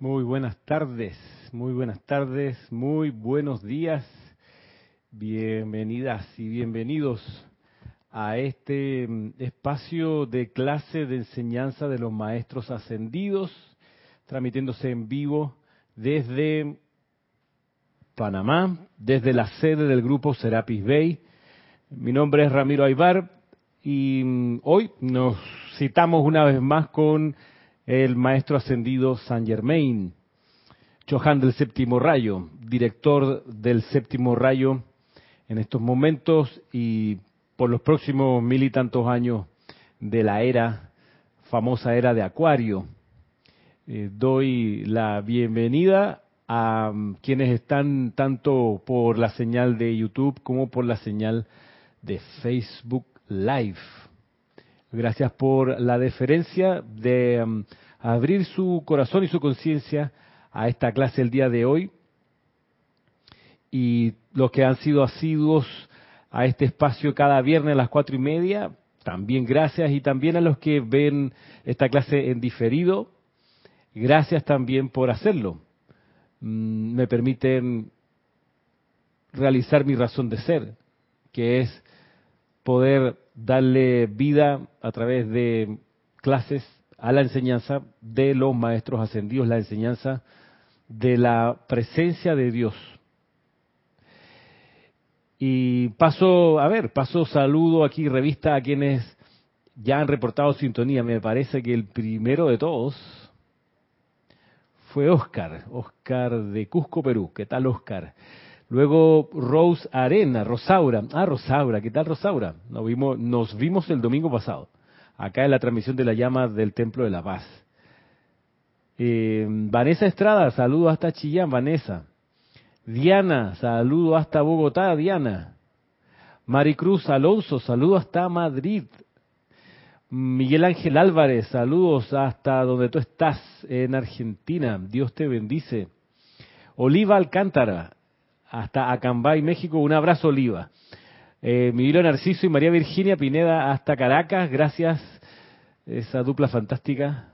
Muy buenas tardes, muy buenas tardes, muy buenos días. Bienvenidas y bienvenidos a este mm, espacio de clase de enseñanza de los maestros ascendidos, transmitiéndose en vivo desde Panamá, desde la sede del grupo Serapis Bay. Mi nombre es Ramiro Aybar y mm, hoy nos citamos una vez más con el maestro ascendido Saint Germain, Johan del séptimo rayo, director del séptimo rayo en estos momentos y por los próximos mil y tantos años de la era, famosa era de Acuario. Eh, doy la bienvenida a um, quienes están tanto por la señal de YouTube como por la señal de Facebook Live. Gracias por la deferencia de um, abrir su corazón y su conciencia a esta clase el día de hoy. Y los que han sido asiduos a este espacio cada viernes a las cuatro y media, también gracias. Y también a los que ven esta clase en diferido, gracias también por hacerlo. Mm, me permiten realizar mi razón de ser, que es poder darle vida a través de clases a la enseñanza de los maestros ascendidos, la enseñanza de la presencia de Dios. Y paso, a ver, paso saludo aquí, revista a quienes ya han reportado sintonía. Me parece que el primero de todos fue Oscar, Oscar de Cusco, Perú. ¿Qué tal, Oscar? Luego Rose Arena, Rosaura. Ah, Rosaura, ¿qué tal, Rosaura? Nos vimos, el domingo pasado acá en la transmisión de la llama del Templo de la Paz. Eh, Vanessa Estrada, saludo hasta Chillán, Vanessa. Diana, saludo hasta Bogotá, Diana. Maricruz Alonso, saludo hasta Madrid. Miguel Ángel Álvarez, saludos hasta donde tú estás, en Argentina. Dios te bendice. Oliva Alcántara, hasta Acambay, México. Un abrazo, Oliva. Eh, Miguel Narciso y María Virginia Pineda hasta Caracas, gracias, esa dupla fantástica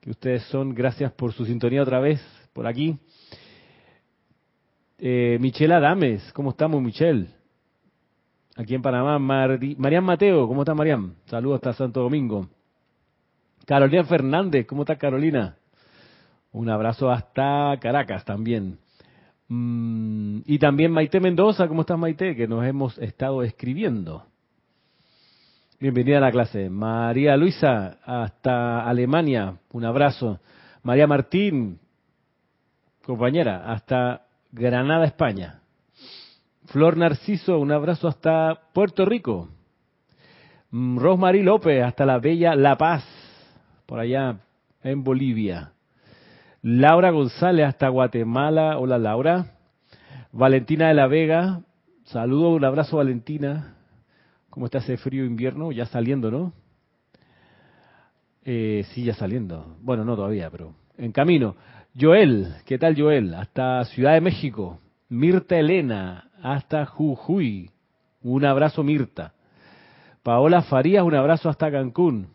que ustedes son, gracias por su sintonía otra vez por aquí. Eh, Michelle Adames, ¿cómo estamos Michelle? Aquí en Panamá, Marian Mateo, ¿cómo está Marian? Saludos hasta Santo Domingo. Carolina Fernández, ¿cómo está Carolina? Un abrazo hasta Caracas también. Mm, y también Maite Mendoza, ¿cómo estás Maite? Que nos hemos estado escribiendo. Bienvenida a la clase. María Luisa, hasta Alemania, un abrazo. María Martín, compañera, hasta Granada, España. Flor Narciso, un abrazo hasta Puerto Rico. Mm, Rosmarie López, hasta la bella La Paz, por allá en Bolivia. Laura González hasta Guatemala. Hola Laura. Valentina de la Vega. Saludo, un abrazo Valentina. ¿Cómo está ese frío invierno? Ya saliendo, ¿no? Eh, sí, ya saliendo. Bueno, no todavía, pero en camino. Joel, ¿qué tal Joel? Hasta Ciudad de México. Mirta Elena, hasta Jujuy. Un abrazo Mirta. Paola Farías, un abrazo hasta Cancún.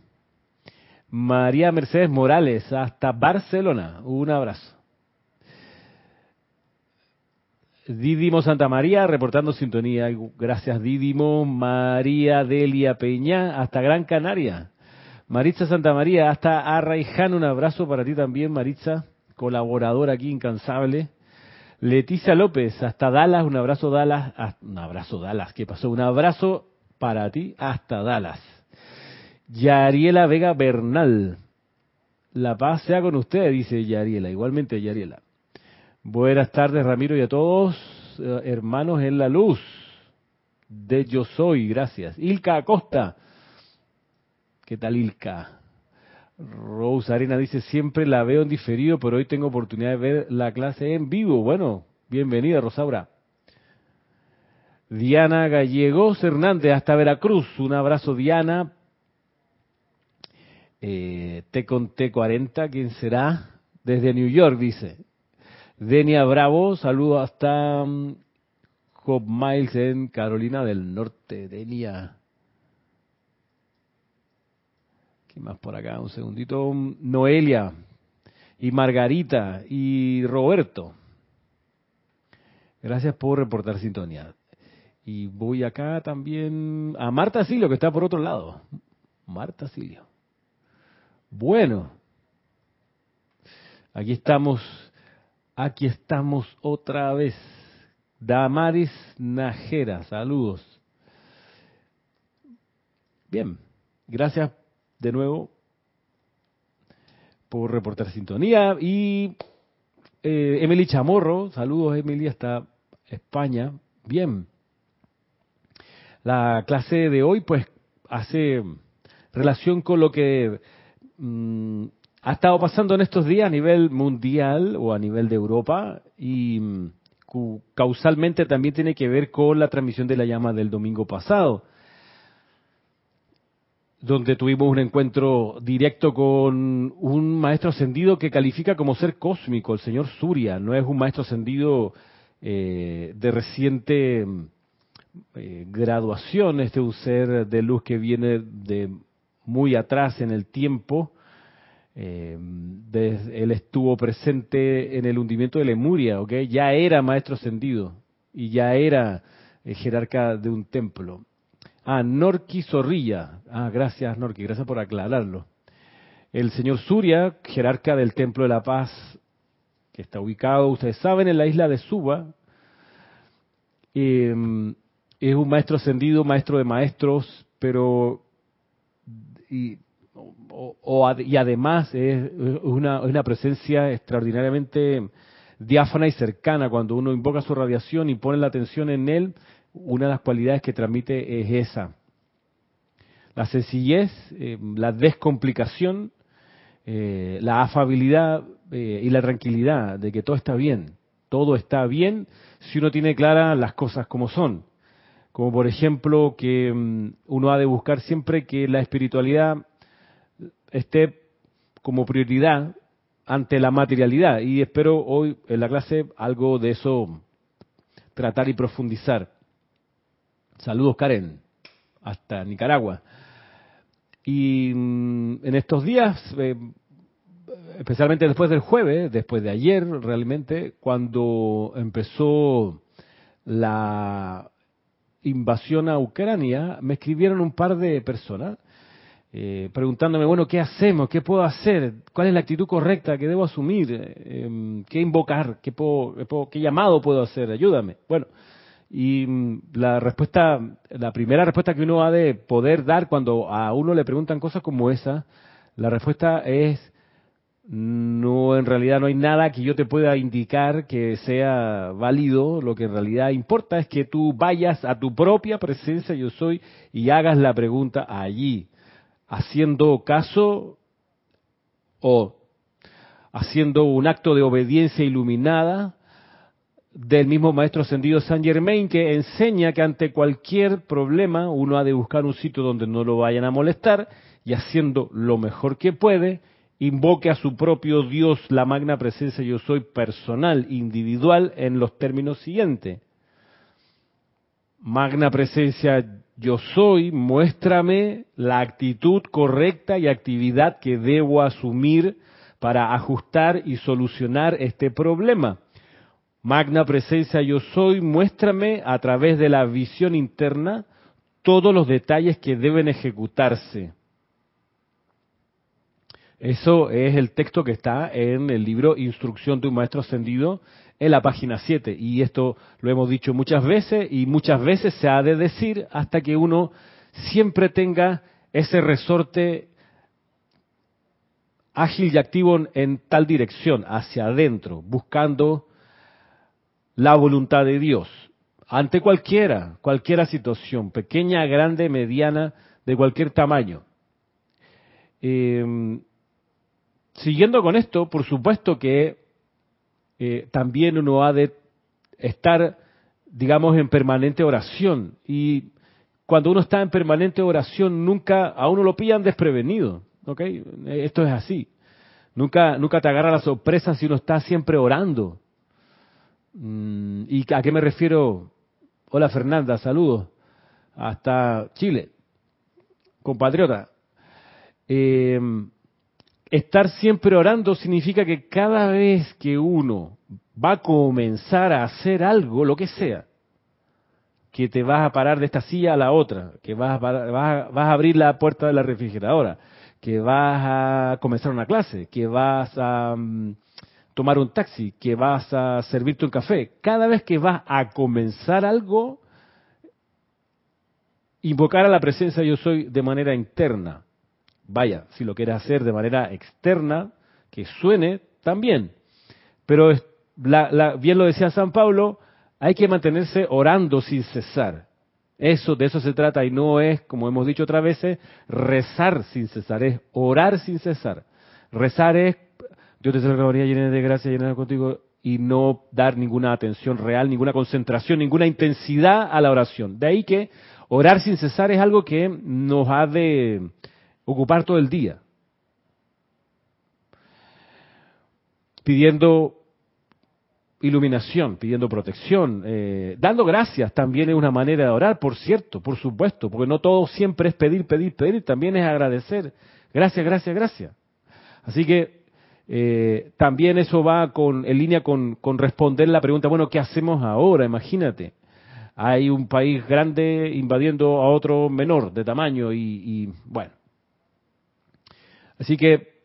María Mercedes Morales, hasta Barcelona. Un abrazo. Didimo Santa María, reportando sintonía. Gracias, Didimo. María Delia Peña, hasta Gran Canaria. Maritza Santa María, hasta Arraiján. Un abrazo para ti también, Maritza, colaboradora aquí, incansable. Leticia López, hasta Dallas. Un abrazo, Dallas. Ah, un abrazo, Dallas. ¿Qué pasó? Un abrazo para ti, hasta Dallas. Yariela Vega Bernal. La paz sea con usted, dice Yariela. Igualmente, Yariela. Buenas tardes, Ramiro, y a todos, eh, hermanos en la luz de Yo Soy. Gracias. Ilka Acosta. ¿Qué tal, Ilka? Rose Arena dice, siempre la veo en diferido, pero hoy tengo oportunidad de ver la clase en vivo. Bueno, bienvenida, Rosaura. Diana Gallegos Hernández, hasta Veracruz. Un abrazo, Diana. Eh, T con T40, ¿quién será? Desde New York, dice. Denia Bravo, saludo hasta um, Miles en Carolina del Norte. Denia. ¿Qué más por acá? Un segundito. Noelia. y Margarita y Roberto. Gracias por reportar sintonía. Y voy acá también a Marta Silio, que está por otro lado. Marta Silio. Bueno, aquí estamos, aquí estamos otra vez. Damaris Najera, saludos. Bien, gracias de nuevo por reportar sintonía. Y eh, Emily Chamorro, saludos Emily hasta España. Bien. La clase de hoy pues hace relación con lo que mm, ha estado pasando en estos días a nivel mundial o a nivel de Europa y mm, causalmente también tiene que ver con la transmisión de la llama del domingo pasado donde tuvimos un encuentro directo con un maestro ascendido que califica como ser cósmico, el señor Surya. No es un maestro ascendido eh, de reciente eh, graduación, este es un ser de luz que viene de muy atrás en el tiempo. Eh, él estuvo presente en el hundimiento de Lemuria, ¿ok? Ya era maestro ascendido y ya era jerarca de un templo. Ah, Norki Zorrilla. Ah, gracias Norki, gracias por aclararlo. El señor Surya, jerarca del Templo de la Paz, que está ubicado, ustedes saben, en la isla de Suba, em, es un maestro ascendido, maestro de maestros, pero y, y además es una, una presencia extraordinariamente diáfana y cercana. Cuando uno invoca su radiación y pone la atención en él, una de las cualidades que transmite es esa. La sencillez, eh, la descomplicación, eh, la afabilidad eh, y la tranquilidad de que todo está bien. Todo está bien si uno tiene claras las cosas como son. Como por ejemplo que mm, uno ha de buscar siempre que la espiritualidad esté como prioridad ante la materialidad. Y espero hoy en la clase algo de eso tratar y profundizar. Saludos, Karen, hasta Nicaragua. Y mm, en estos días, eh, especialmente después del jueves, después de ayer realmente, cuando empezó la invasión a Ucrania, me escribieron un par de personas eh, preguntándome, bueno, ¿qué hacemos? ¿Qué puedo hacer? ¿Cuál es la actitud correcta que debo asumir? Eh, ¿Qué invocar? ¿Qué, ¿Qué llamado puedo hacer? Ayúdame. Bueno, y mm, la respuesta, la primera respuesta que uno ha de poder dar cuando a uno le preguntan cosas como esa, la respuesta es no, en realidad no hay nada que yo te pueda indicar que sea válido. Lo que en realidad importa es que tú vayas a tu propia presencia yo soy y hagas la pregunta allí, haciendo caso o haciendo un acto de obediencia iluminada del mismo maestro ascendido San Germain que enseña que ante cualquier problema uno ha de buscar un sitio donde no lo vayan a molestar y haciendo lo mejor que puede, invoque a su propio Dios, la magna presencia yo soy personal, individual, en los términos siguientes. Magna presencia yo soy, muéstrame la actitud correcta y actividad que debo asumir para ajustar y solucionar este problema Magna presencia yo soy, muéstrame a través de la visión interna todos los detalles que deben ejecutarse. Eso es el texto que está en el libro Instrucción de un Maestro Ascendido en la página 7. Y esto lo hemos dicho muchas veces y muchas veces se ha de decir hasta que uno siempre tenga ese resorte ágil y activo en tal dirección, hacia adentro, buscando la voluntad de Dios ante cualquiera, cualquiera situación, pequeña, grande, mediana, de cualquier tamaño. Em, siguiendo con esto, por supuesto que eh, también uno ha de estar, digamos, en permanente oración. Y cuando uno está en permanente oración, nunca a uno lo pillan desprevenido. ¿ok? Esto es así. Nunca, nunca te agarra la sorpresa si uno está siempre orando. Mm, ¿Y a qué me refiero? Hola Fernanda, saludos. Hasta Chile, compatriota. Eh, estar siempre orando significa que cada vez que uno va a comenzar a hacer algo, lo que sea, que te vas a parar de esta silla a la otra, que vas a, vas a, abrir la puerta de la refrigeradora, que vas a comenzar una clase, que vas a mm, tomar un taxi, que vas a servirte un café. Cada vez que vas a comenzar algo, invocar a la presencia yo soy de manera interna. Vaya, si lo quieres hacer de manera externa, que suene también. Pero bien lo decía San Pablo, hay que mantenerse orando sin cesar. Eso, de eso se trata y no es, como hemos dicho otras veces, rezar sin cesar, es orar sin cesar. Rezar es, Dios te salve llena de gracia, llena contigo, y no dar ninguna atención real, ninguna concentración, ninguna intensidad a la oración. De ahí que Orar sin cesar es algo que nos ha de ocupar todo el día. Pidiendo iluminación, pidiendo protección, eh, dando gracias también es una manera de orar, por cierto, por supuesto, porque no todo siempre es pedir, pedir, pedir, también es agradecer. Gracias, gracias, gracias. Así que eh, también eso va con, en línea con, con responder la pregunta, bueno, ¿qué hacemos ahora? Imagínate hay un país grande invadiendo a otro menor de tamaño y, bueno. Así que,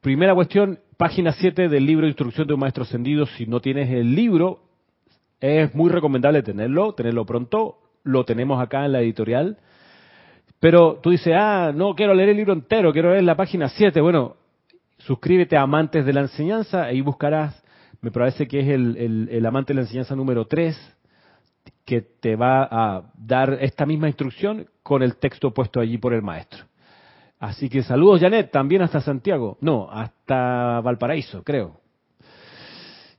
primera cuestión, página 7 del libro Instrucción de un Maestro Ascendido. Si no tienes el libro, es muy recomendable tenerlo, tenerlo pronto. Lo tenemos acá en la editorial. Pero tú dices, ah, no quiero leer el libro entero, quiero leer la página 7. Bueno, suscríbete a Amantes de la Enseñanza, ahí buscarás, me parece que es el, el, el Amante de la Enseñanza número 3 que te va a dar esta misma instrucción con el texto puesto allí por el maestro. Así que saludos, Janet, también hasta Santiago. No, hasta Valparaíso, creo.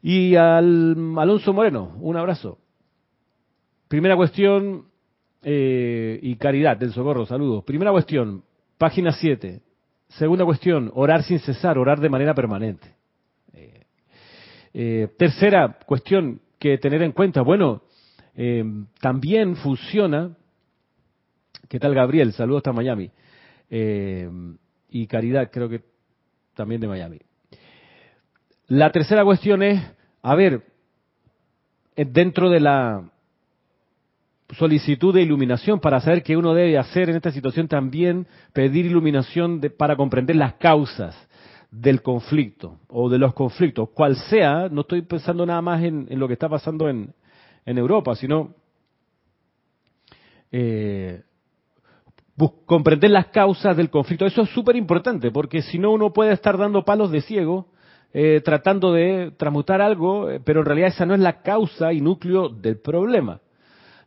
Y al Alonso Moreno, un abrazo. Primera cuestión, eh, y caridad del socorro, saludos. Primera cuestión, página 7. Segunda cuestión, orar sin cesar, orar de manera permanente. Eh, eh, tercera cuestión que tener en cuenta, bueno, eh, también funciona, ¿qué tal Gabriel? Saludos hasta Miami. Eh, y Caridad, creo que también de Miami. La tercera cuestión es, a ver, eh, dentro de la solicitud de iluminación para saber qué uno debe hacer en esta situación, también pedir iluminación para comprender las causas del conflicto o de los conflictos, cual sea, no estoy pensando nada más en lo que está pasando en, en Europa, sino eh, comprender las causas del conflicto. Eso es súper importante, porque si no uno puede estar dando palos de ciego, eh, tratando de transmutar algo, eh, pero en realidad esa no es la causa y núcleo del problema.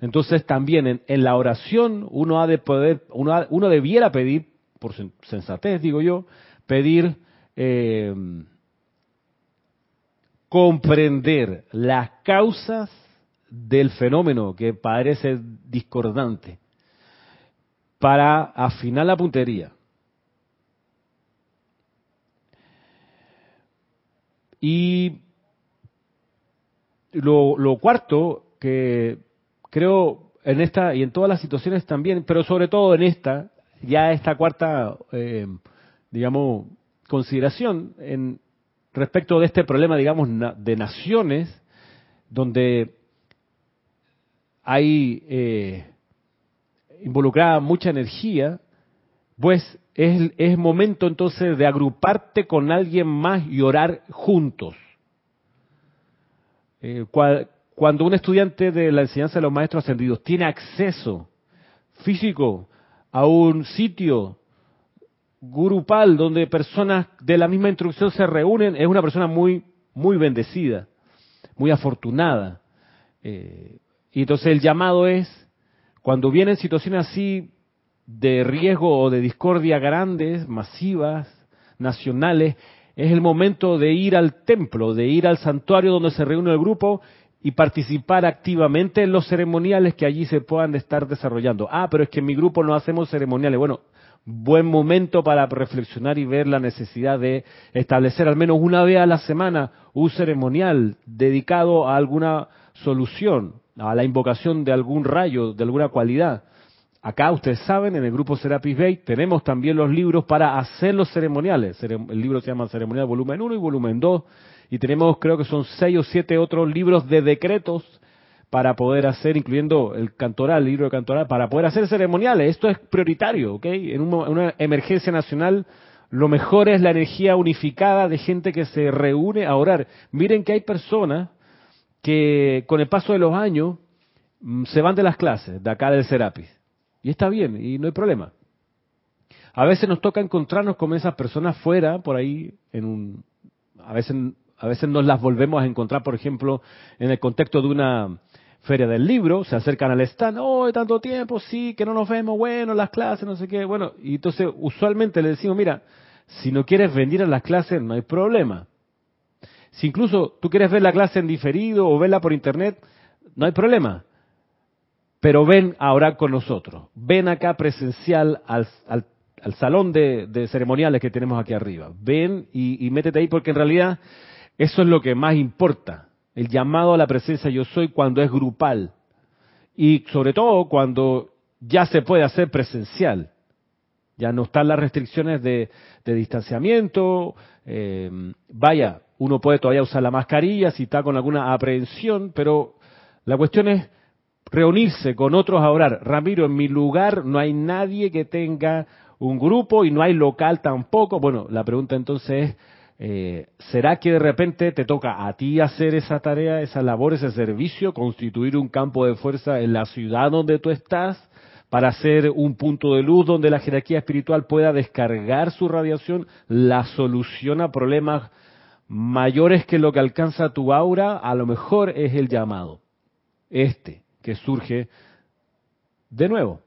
Entonces también en, la oración uno ha de poder, uno, uno, debiera pedir, por sensatez digo yo, pedir comprender las causas del fenómeno que parece discordante para afinar la puntería. Y lo, cuarto, que creo en esta y en todas las situaciones también, pero sobre todo en esta, ya esta cuarta, eh, digamos, consideración en respecto de este problema, digamos, de naciones, donde hay eh, involucrada mucha energía, pues es, es momento entonces de agruparte con alguien más y orar juntos. Eh, cuando un estudiante de la enseñanza de los maestros ascendidos tiene acceso físico a un sitio grupal donde personas de la misma instrucción se reúnen, es una persona muy, muy bendecida, muy afortunada. Eh, y entonces el llamado es, cuando vienen situaciones así de riesgo o de discordia grandes, masivas, nacionales, es el momento de ir al templo, de ir al santuario donde se reúne el grupo y participar activamente en los ceremoniales que allí se puedan estar desarrollando. Ah, pero es que en mi grupo no hacemos ceremoniales. Bueno, buen momento para reflexionar y ver la necesidad de establecer al menos una vez a la semana un ceremonial dedicado a alguna solución a la invocación de algún rayo, de alguna cualidad, acá ustedes saben, en el grupo Serapis Bay tenemos también los libros para hacer los ceremoniales. El libro se llama Ceremonial Volumen 1 y Volumen 2. Y tenemos, creo que son seis o siete otros libros de decretos para poder hacer, incluyendo el cantoral, el libro de cantoral, para poder hacer ceremoniales. Esto es prioritario, ¿ok? En una emergencia nacional, lo mejor es la energía unificada de gente que se reúne a orar. Miren que hay personas que con el paso de los años mm, se van de las clases, de acá del Serapis. Y está bien, y no hay problema. A veces nos toca encontrarnos con esas personas fuera, por ahí, en un, a veces, a veces nos las volvemos a encontrar, por ejemplo, en el contexto de una feria del libro, se acercan al stand, oh, tanto tiempo, sí, que no nos vemos, bueno, las clases, no sé qué, bueno, y entonces usualmente le decimos, mira, si no quieres venir a las clases, no hay problema. Si incluso tú quieres ver la clase en diferido o verla por internet, no hay problema. Pero ven a orar con nosotros. Ven acá presencial al, salón de, ceremoniales que tenemos aquí arriba. Ven y, y métete ahí porque en realidad eso es lo que más importa el llamado a la presencia yo soy cuando es grupal y sobre todo cuando ya se puede hacer presencial. Ya no están las restricciones de, distanciamiento. Eh, vaya, uno puede todavía usar la mascarilla si está con alguna aprehensión, pero la cuestión es reunirse con otros a orar. Ramiro, en mi lugar no hay nadie que tenga un grupo y no hay local tampoco. Bueno, la pregunta entonces es, eh, ¿Será que de repente te toca a ti hacer esa tarea, esa labor, ese servicio, constituir un campo de fuerza en la ciudad donde tú estás para hacer un punto de luz donde la jerarquía espiritual pueda descargar su radiación, la solución a problemas mayores que lo que alcanza tu aura? A lo mejor es el llamado, este, que surge de nuevo.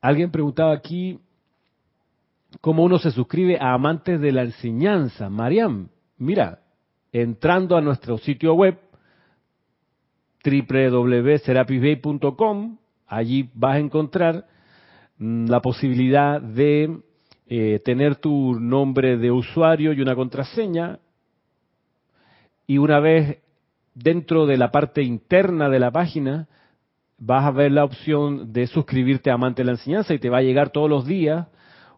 Alguien preguntaba aquí, cómo uno se suscribe a amantes de la enseñanza. Mariam, mira, entrando a nuestro sitio web www.serapisbay.com, allí vas a encontrar mm, la posibilidad de eh, tener tu nombre de usuario y una contraseña y una vez dentro de la parte interna de la página vas a ver la opción de suscribirte a Amante de la Enseñanza y te va a llegar todos los días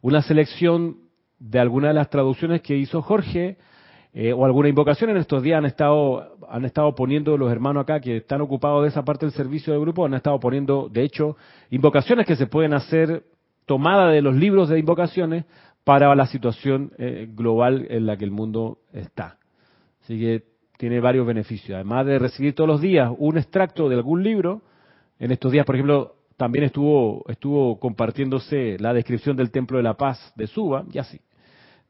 una selección de algunas de las traducciones que hizo Jorge eh, o alguna invocación. En estos días han estado han estado poniendo los hermanos acá que están ocupados de esa parte del servicio del grupo han estado poniendo de hecho invocaciones que se pueden hacer tomada de los libros de invocaciones para la situación eh, global en la que el mundo está así que tiene varios beneficios además de recibir todos los días un extracto de algún libro en estos días por ejemplo también estuvo, estuvo compartiéndose la descripción del Templo de la Paz de Suba, y así,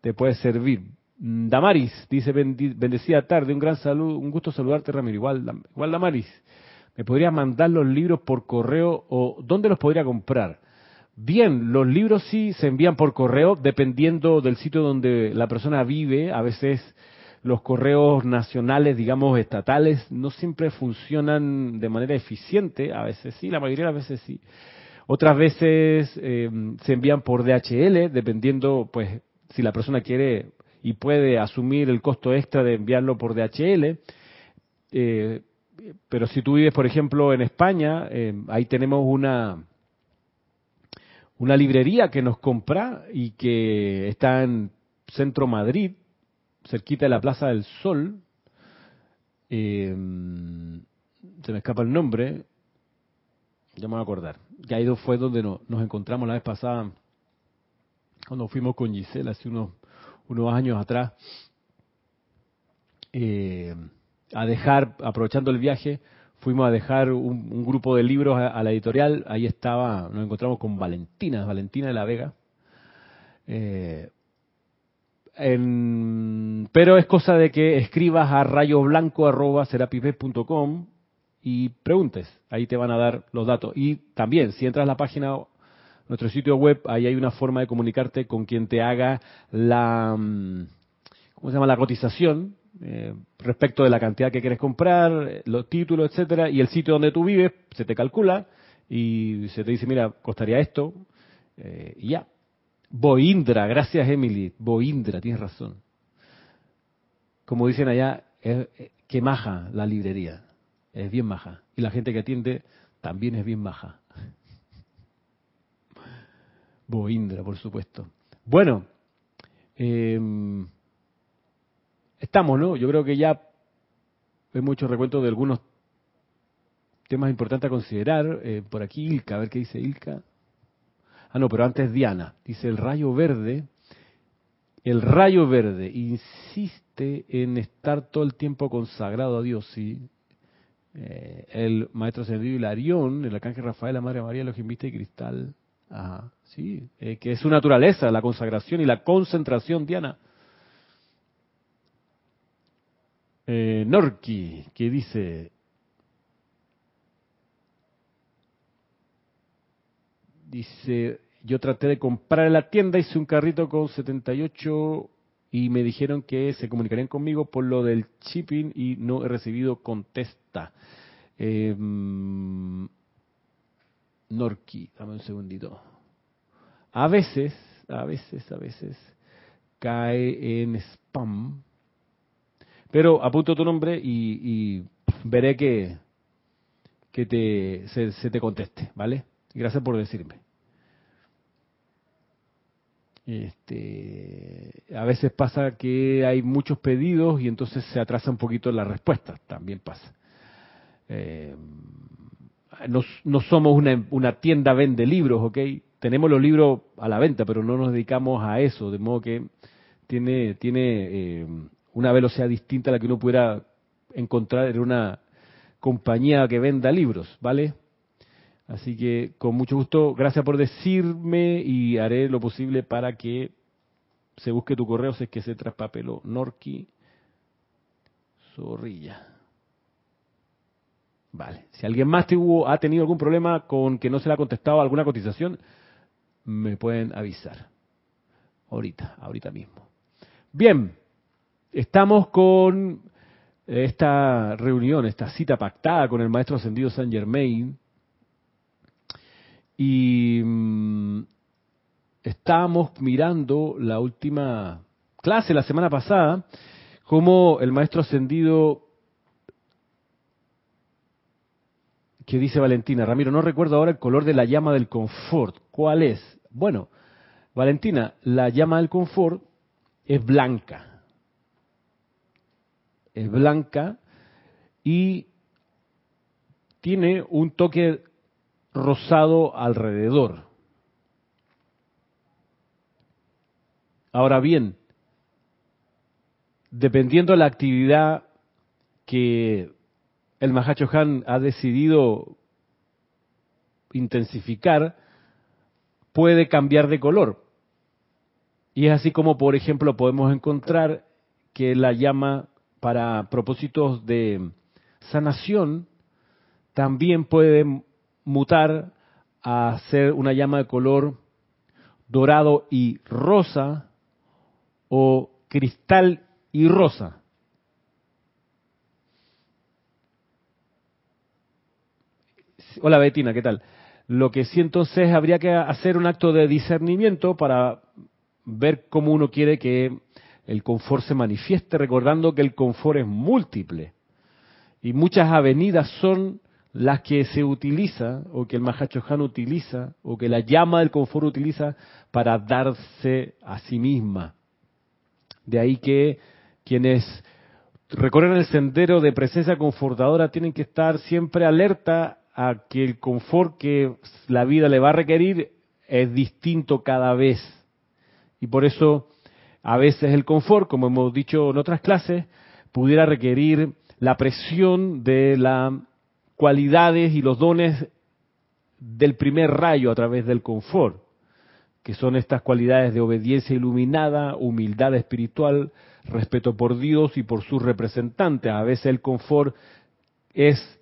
te puede servir. Damaris dice, bendecida tarde, un gran saludo, un gusto saludarte Ramiro, igual, igual Damaris, ¿me podría mandar los libros por correo o dónde los podría comprar? Bien, los libros sí se envían por correo dependiendo del sitio donde la persona vive, a veces los correos nacionales, digamos, estatales, no siempre funcionan de manera eficiente, a veces sí, la mayoría de las veces sí. Otras veces eh, se envían por DHL, dependiendo, pues, si la persona quiere y puede asumir el costo extra de enviarlo por DHL. Eh, pero si tú vives, por ejemplo, en España, eh, ahí tenemos una, una librería que nos compra y que está en Centro Madrid, cerquita de la Plaza del Sol. Eh, se me escapa el nombre. Ya me voy a acordar. Que fue donde nos encontramos la vez pasada, cuando fuimos con Gisela hace unos, años atrás, eh, a dejar, aprovechando el viaje, fuimos a dejar un, grupo de libros a, la editorial. Ahí estaba, nos encontramos con Valentina, Valentina de la Vega. Eh, pero es cosa de que escribas a rayoblanco.com y preguntes. Ahí te van a dar los datos. Y también, si entras a la página, nuestro sitio web, ahí hay una forma de comunicarte con quien te haga la, mm, ¿cómo se llama? La cotización eh, respecto de la cantidad que quieres comprar, los títulos, etcétera, y el sitio donde tú vives se te calcula y se te dice, mira, costaría esto, eh, y ya. Boindra, gracias Emily. Boindra, tienes razón. Como dicen allá, es, eh, que maja la librería. Es bien maja. Y la gente que atiende también es bien maja. Boindra, por supuesto. Bueno, em, estamos, ¿no? Yo creo que ya hemos hecho recuento de algunos temas importantes a considerar. Eh, por aquí Ilka, a ver qué dice Ilka. Ah, no, pero antes Diana. Dice el rayo verde. El rayo verde insiste en estar todo el tiempo consagrado a Dios, sí. Eh, el maestro ascendido Hilarión, el arcángel Rafael, la Madre María, los invita y cristal. Ajá, sí, eh, que es su naturaleza, la consagración y la concentración, Diana. Eh, Norki, que dice, dice, yo traté de comprar en la tienda, hice un carrito con 78 y me dijeron que se comunicarían conmigo por lo del shipping y no he recibido contesta. Eh, dame un segundito. A veces, a veces, a veces cae en spam pero apunto tu nombre y, veré que, que te, se, te conteste, ¿vale? Gracias por decirme. Este, a veces pasa que hay muchos pedidos y entonces se atrasa un poquito la respuesta, también pasa. Eh, no, somos una, una, tienda vende libros, ¿ok? Tenemos los libros a la venta, pero no nos dedicamos a eso, de modo que tiene, tiene eh, una velocidad distinta a la que uno pudiera encontrar en una compañía que venda libros, ¿vale? Así que con mucho gusto, gracias por decirme y haré lo posible para que se busque tu correo si es que se traspapeló. Norki Zorrilla. Vale. Si alguien más ha tenido algún problema con que no se le ha contestado alguna cotización, me pueden avisar. Ahorita, ahorita mismo. Bien. Estamos con esta reunión, esta cita pactada con el maestro ascendido San Germain. Y mm, estábamos mirando la última clase la semana pasada, como el maestro ascendido que dice Valentina, Ramiro, no recuerdo ahora el color de la llama del confort. ¿Cuál es? Bueno, Valentina, la llama del confort es blanca es blanca y tiene un toque rosado alrededor. Ahora bien, dependiendo de la actividad que el Mahacho Han ha decidido intensificar, puede cambiar de color. Y es así como, por ejemplo, podemos encontrar que la llama para propósitos de sanación, también puede mutar a ser una llama de color dorado y rosa o cristal y rosa. Hola Betina, ¿qué tal? Lo que sí entonces habría que hacer un acto de discernimiento para ver cómo uno quiere que el confort se manifieste, recordando que el confort es múltiple. Y muchas avenidas son las que se utiliza, o que el Mahacho Han utiliza, o que la llama del confort utiliza para darse a sí misma. De ahí que quienes recorren el sendero de presencia confortadora tienen que estar siempre alerta a que el confort que la vida le va a requerir es distinto cada vez. Y por eso a veces el confort, como hemos dicho en otras clases, pudiera requerir la presión de las cualidades y los dones del primer rayo a través del confort, que son estas cualidades de obediencia iluminada, humildad espiritual, respeto por Dios y por sus representantes. A veces el confort es,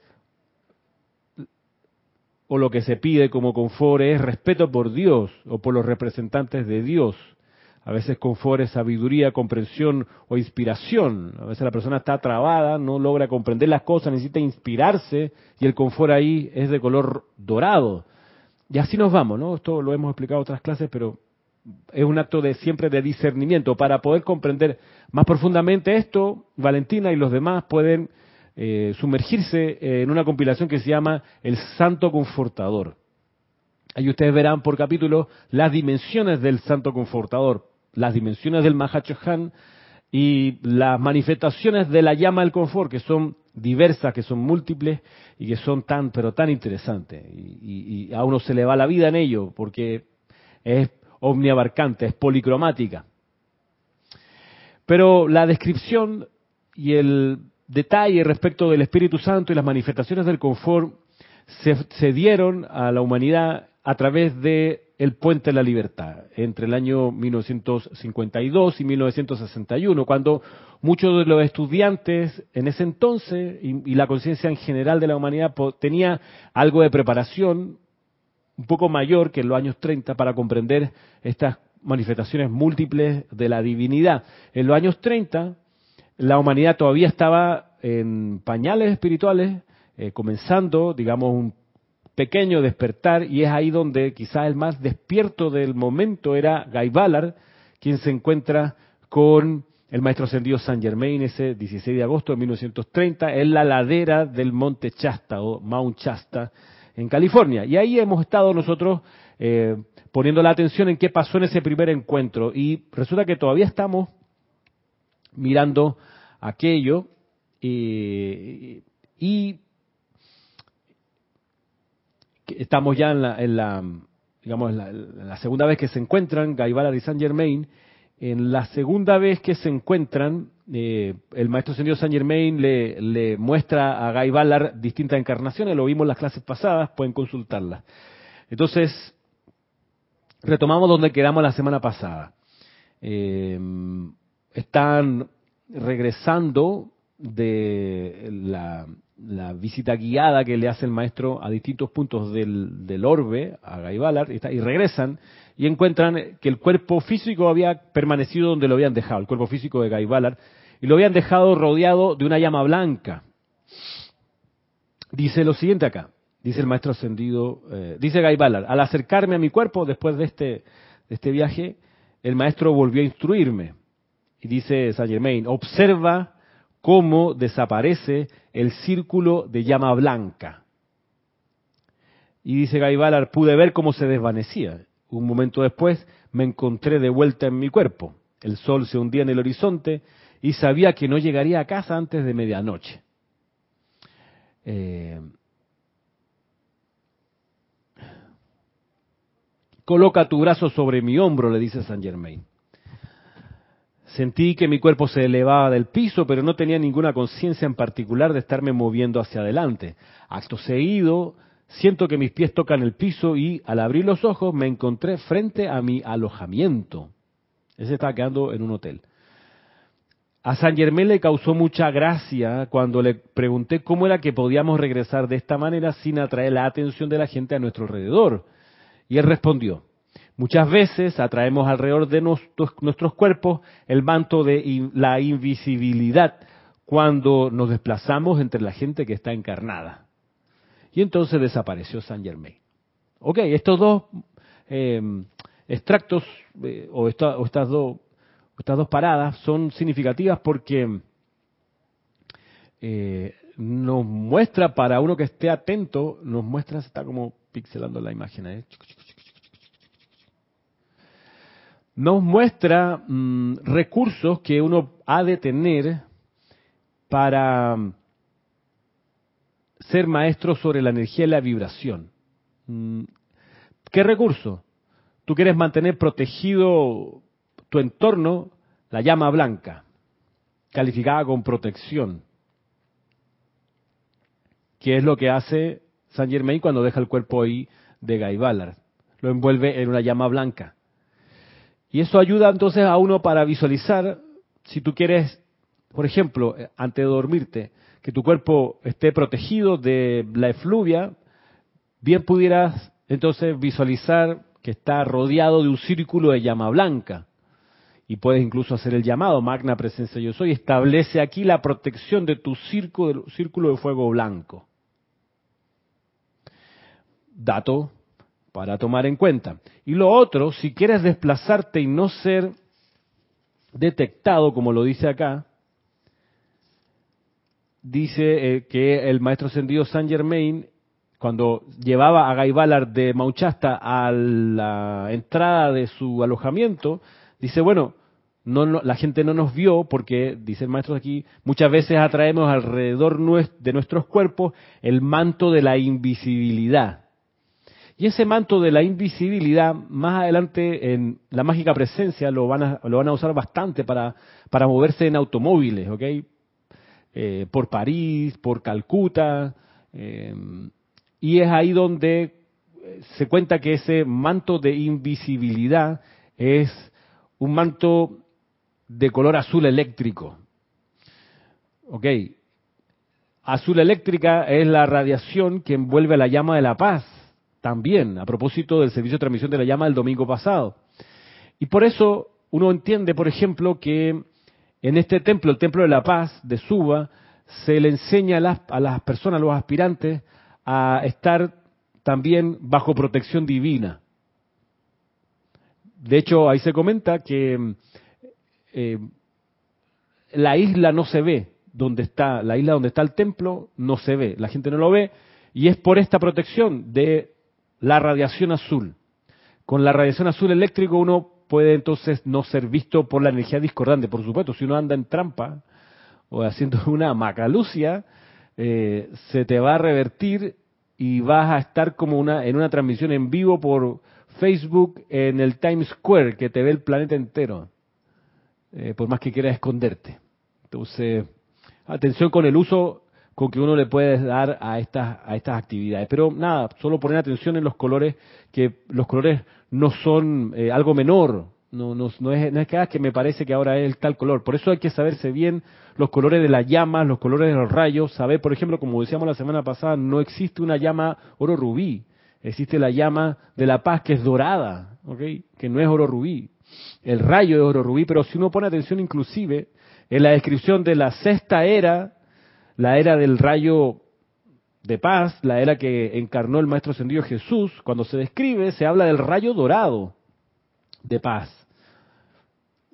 o lo que se pide como confort es respeto por Dios o por los representantes de Dios a veces confort es sabiduría, comprensión o inspiración. A veces la persona está trabada, no logra comprender las cosas, necesita inspirarse y el confort ahí es de color dorado. Y así nos vamos, ¿no? Esto lo hemos explicado en otras clases, pero es un acto de siempre de discernimiento. Para poder comprender más profundamente esto, Valentina y los demás pueden eh, sumergirse en una compilación que se llama El Santo Confortador. Ahí ustedes verán por capítulo las dimensiones del Santo Confortador, las dimensiones del Mahachohan y las manifestaciones de la llama del confort, que son diversas, que son múltiples y que son tan, pero tan interesantes. Y, y a uno se le va la vida en ello, porque es omniabarcante, es policromática. Pero la descripción y el detalle respecto del Espíritu Santo y las manifestaciones del confort se, dieron a la humanidad a través de el puente de la libertad entre el año 1952 y 1961, cuando muchos de los estudiantes en ese entonces y, la conciencia en general de la humanidad tenía algo de preparación un poco mayor que en los años 30 para comprender estas manifestaciones múltiples de la divinidad. En los años 30 la humanidad todavía estaba en pañales espirituales, eh, comenzando, digamos, un pequeño despertar, y es ahí donde quizás el más despierto del momento era Guy Ballard, quien se encuentra con el maestro ascendido San Germain ese 16 de agosto de 1930 en la ladera del monte Chasta o Mount Chasta en California. Y ahí hemos estado nosotros eh, poniendo la atención en qué pasó en ese primer encuentro. Y resulta que todavía estamos mirando aquello y estamos ya en la, en la digamos, la, segunda vez que se encuentran Guy y Saint Germain. En la segunda vez que se encuentran, eh, el maestro señor Saint Germain le, le, muestra a Guy distintas encarnaciones, lo vimos en las clases pasadas, pueden consultarlas. Entonces, retomamos donde quedamos la semana pasada. Eh, están regresando de la, visita guiada que le hace el maestro a distintos puntos del, orbe, a Gaibalar, y, y, regresan y encuentran que el cuerpo físico había permanecido donde lo habían dejado, el cuerpo físico de Gaibalar, y lo habían dejado rodeado de una llama blanca. Dice lo siguiente acá, dice el maestro ascendido, eh, dice Gaibalar, al acercarme a mi cuerpo después de este, de este viaje, el maestro volvió a instruirme. Y dice Saint Germain, observa cómo desaparece el círculo de llama blanca. Y dice Gaibalar, pude ver cómo se desvanecía. Un momento después me encontré de vuelta en mi cuerpo. El sol se hundía en el horizonte y sabía que no llegaría a casa antes de medianoche. Eh, coloca tu brazo sobre mi hombro, le dice Saint Germain. Sentí que mi cuerpo se elevaba del piso, pero no tenía ninguna conciencia en particular de estarme moviendo hacia adelante. Acto seguido, siento que mis pies tocan el piso y al abrir los ojos me encontré frente a mi alojamiento. Ese estaba quedando en un hotel. A San Germán le causó mucha gracia cuando le pregunté cómo era que podíamos regresar de esta manera sin atraer la atención de la gente a nuestro alrededor. Y él respondió, Muchas veces atraemos alrededor de nuestros, cuerpos el manto de la invisibilidad cuando nos desplazamos entre la gente que está encarnada. Y entonces desapareció Saint Germain. Ok, estos dos em, extractos eh, o, estas, dos, estas dos paradas son significativas porque eh, nos muestra, para uno que esté atento, nos muestra, se está como pixelando la imagen. ¿eh? Nos muestra mm, recursos que uno ha de tener para mm, ser maestro sobre la energía y la vibración. Mm, ¿Qué recurso? Tú quieres mantener protegido tu entorno, la llama blanca, calificada con protección. ¿Qué es lo que hace Saint Germain cuando deja el cuerpo ahí de Guy Ballard? Lo envuelve en una llama blanca y eso ayuda entonces a uno para visualizar, si tú quieres, por ejemplo, eh, antes de dormirte, que tu cuerpo esté protegido de la efluvia, bien pudieras entonces visualizar que está rodeado de un círculo de llama blanca. Y puedes incluso hacer el llamado, magna presencia yo soy, establece aquí la protección de tu círculo, círculo de fuego blanco. Dato para tomar en cuenta. Y lo otro, si quieres desplazarte y no ser detectado, como lo dice acá, dice eh, que el maestro ascendido Saint Germain cuando llevaba a Gaibalar de Mauchasta a la entrada de su alojamiento, dice, bueno, no, la gente no nos vio porque, dice el maestro aquí, muchas veces atraemos alrededor de nuestros cuerpos el manto de la invisibilidad. Y ese manto de la invisibilidad, más adelante en la mágica presencia, lo van a, lo van a usar bastante para, para moverse en automóviles, ¿ok? Eh, por París, por Calcuta, eh, y es ahí donde se cuenta que ese manto de invisibilidad es un manto de color azul eléctrico. ¿Ok? Azul eléctrica es la radiación que envuelve la llama de la paz, también, a propósito del servicio de transmisión de la llama del domingo pasado. Y por eso uno entiende, por ejemplo, que en este templo, el Templo de la Paz de Suba, se le enseña a las, a las personas, a los aspirantes, a estar también bajo protección divina. De hecho, ahí se comenta que eh, la isla no se ve, donde está, la isla donde está el templo no se ve, la gente no lo ve, y es por esta protección de la radiación azul. Con la radiación azul eléctrico uno puede entonces no ser visto por la energía discordante. Por supuesto, si uno anda en trampa o haciendo una macalucia, eh, se te va a revertir y vas a estar como una en una transmisión en vivo por Facebook en el Times Square que te ve el planeta entero, eh, por más que quieras esconderte. Entonces, atención con el uso con que uno le puede dar a estas a estas actividades. Pero nada, solo poner atención en los colores, que los colores no son eh, algo menor, no, no, no, es, no ah, que me parece que ahora es el tal color. Por eso hay que saberse bien los colores de las llamas, los colores de los rayos. Saber, por ejemplo, como decíamos la semana pasada, no existe una llama oro rubí. Existe la llama de la paz que es dorada, ¿ok? Que no es oro rubí. El rayo es oro rubí, pero si uno pone atención inclusive en la descripción de la sexta era, la era del rayo de paz, la era que encarnó el Maestro Ascendido Jesús, cuando se describe, se habla del rayo dorado de paz.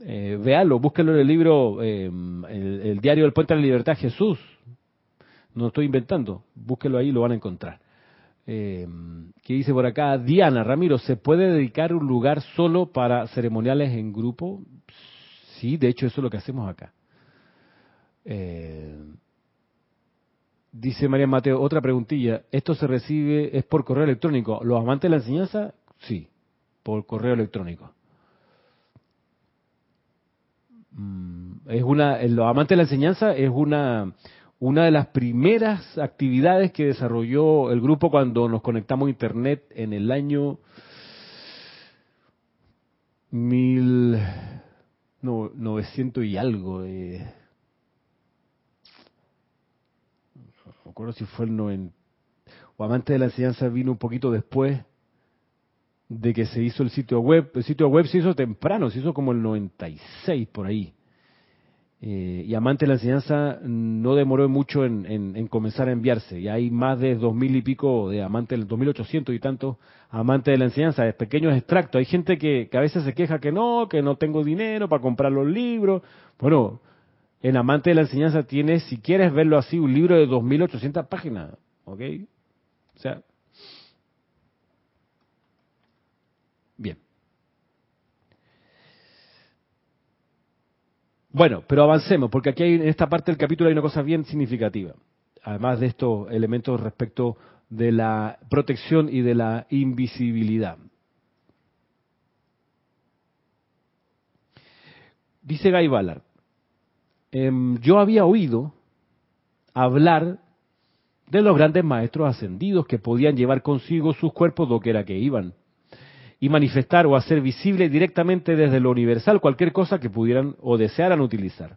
Eh, véalo, búsquelo en el libro, eh, el, diario del Puente de la Libertad Jesús. No estoy inventando, búsquelo ahí y lo van a encontrar. Eh, ¿Qué dice por acá? Diana, Ramiro, ¿se puede dedicar un lugar solo para ceremoniales en grupo? Sí, de hecho eso es lo que hacemos acá. Eh, dice María Mateo, otra preguntilla. ¿Esto se recibe, es por correo electrónico? ¿Los amantes de la enseñanza? Sí, por correo electrónico. Mm, es una, los amantes de la enseñanza es una, una de las primeras actividades que desarrolló el grupo cuando nos conectamos a internet en el año mil novecientos y algo. Eh. No me acuerdo si fue el 90. O Amantes de la Enseñanza vino un poquito después de que se hizo el sitio web. El sitio web se hizo temprano, se hizo como el 96 por ahí. Eh, y Amante de la Enseñanza no demoró mucho en, comenzar a enviarse. Y hay más de dos mil y pico de amantes, dos mil ochocientos y tantos amantes de la enseñanza, de pequeños extractos. Hay gente que, que, a veces se queja que no, que no tengo dinero para comprar los libros. Bueno, en Amante de la Enseñanza tienes, si quieres verlo así, un libro de dos mil ochocientas páginas. ¿Ok? O sea, Bien. Bueno, pero avancemos, porque aquí hay, en esta parte del capítulo hay una cosa bien significativa, además de estos elementos respecto de la protección y de la invisibilidad. Dice Guy Ballard, em, yo había oído hablar de los grandes maestros ascendidos que podían llevar consigo sus cuerpos doquiera que iban y manifestar o hacer visible directamente desde lo universal cualquier cosa que pudieran o desearan utilizar.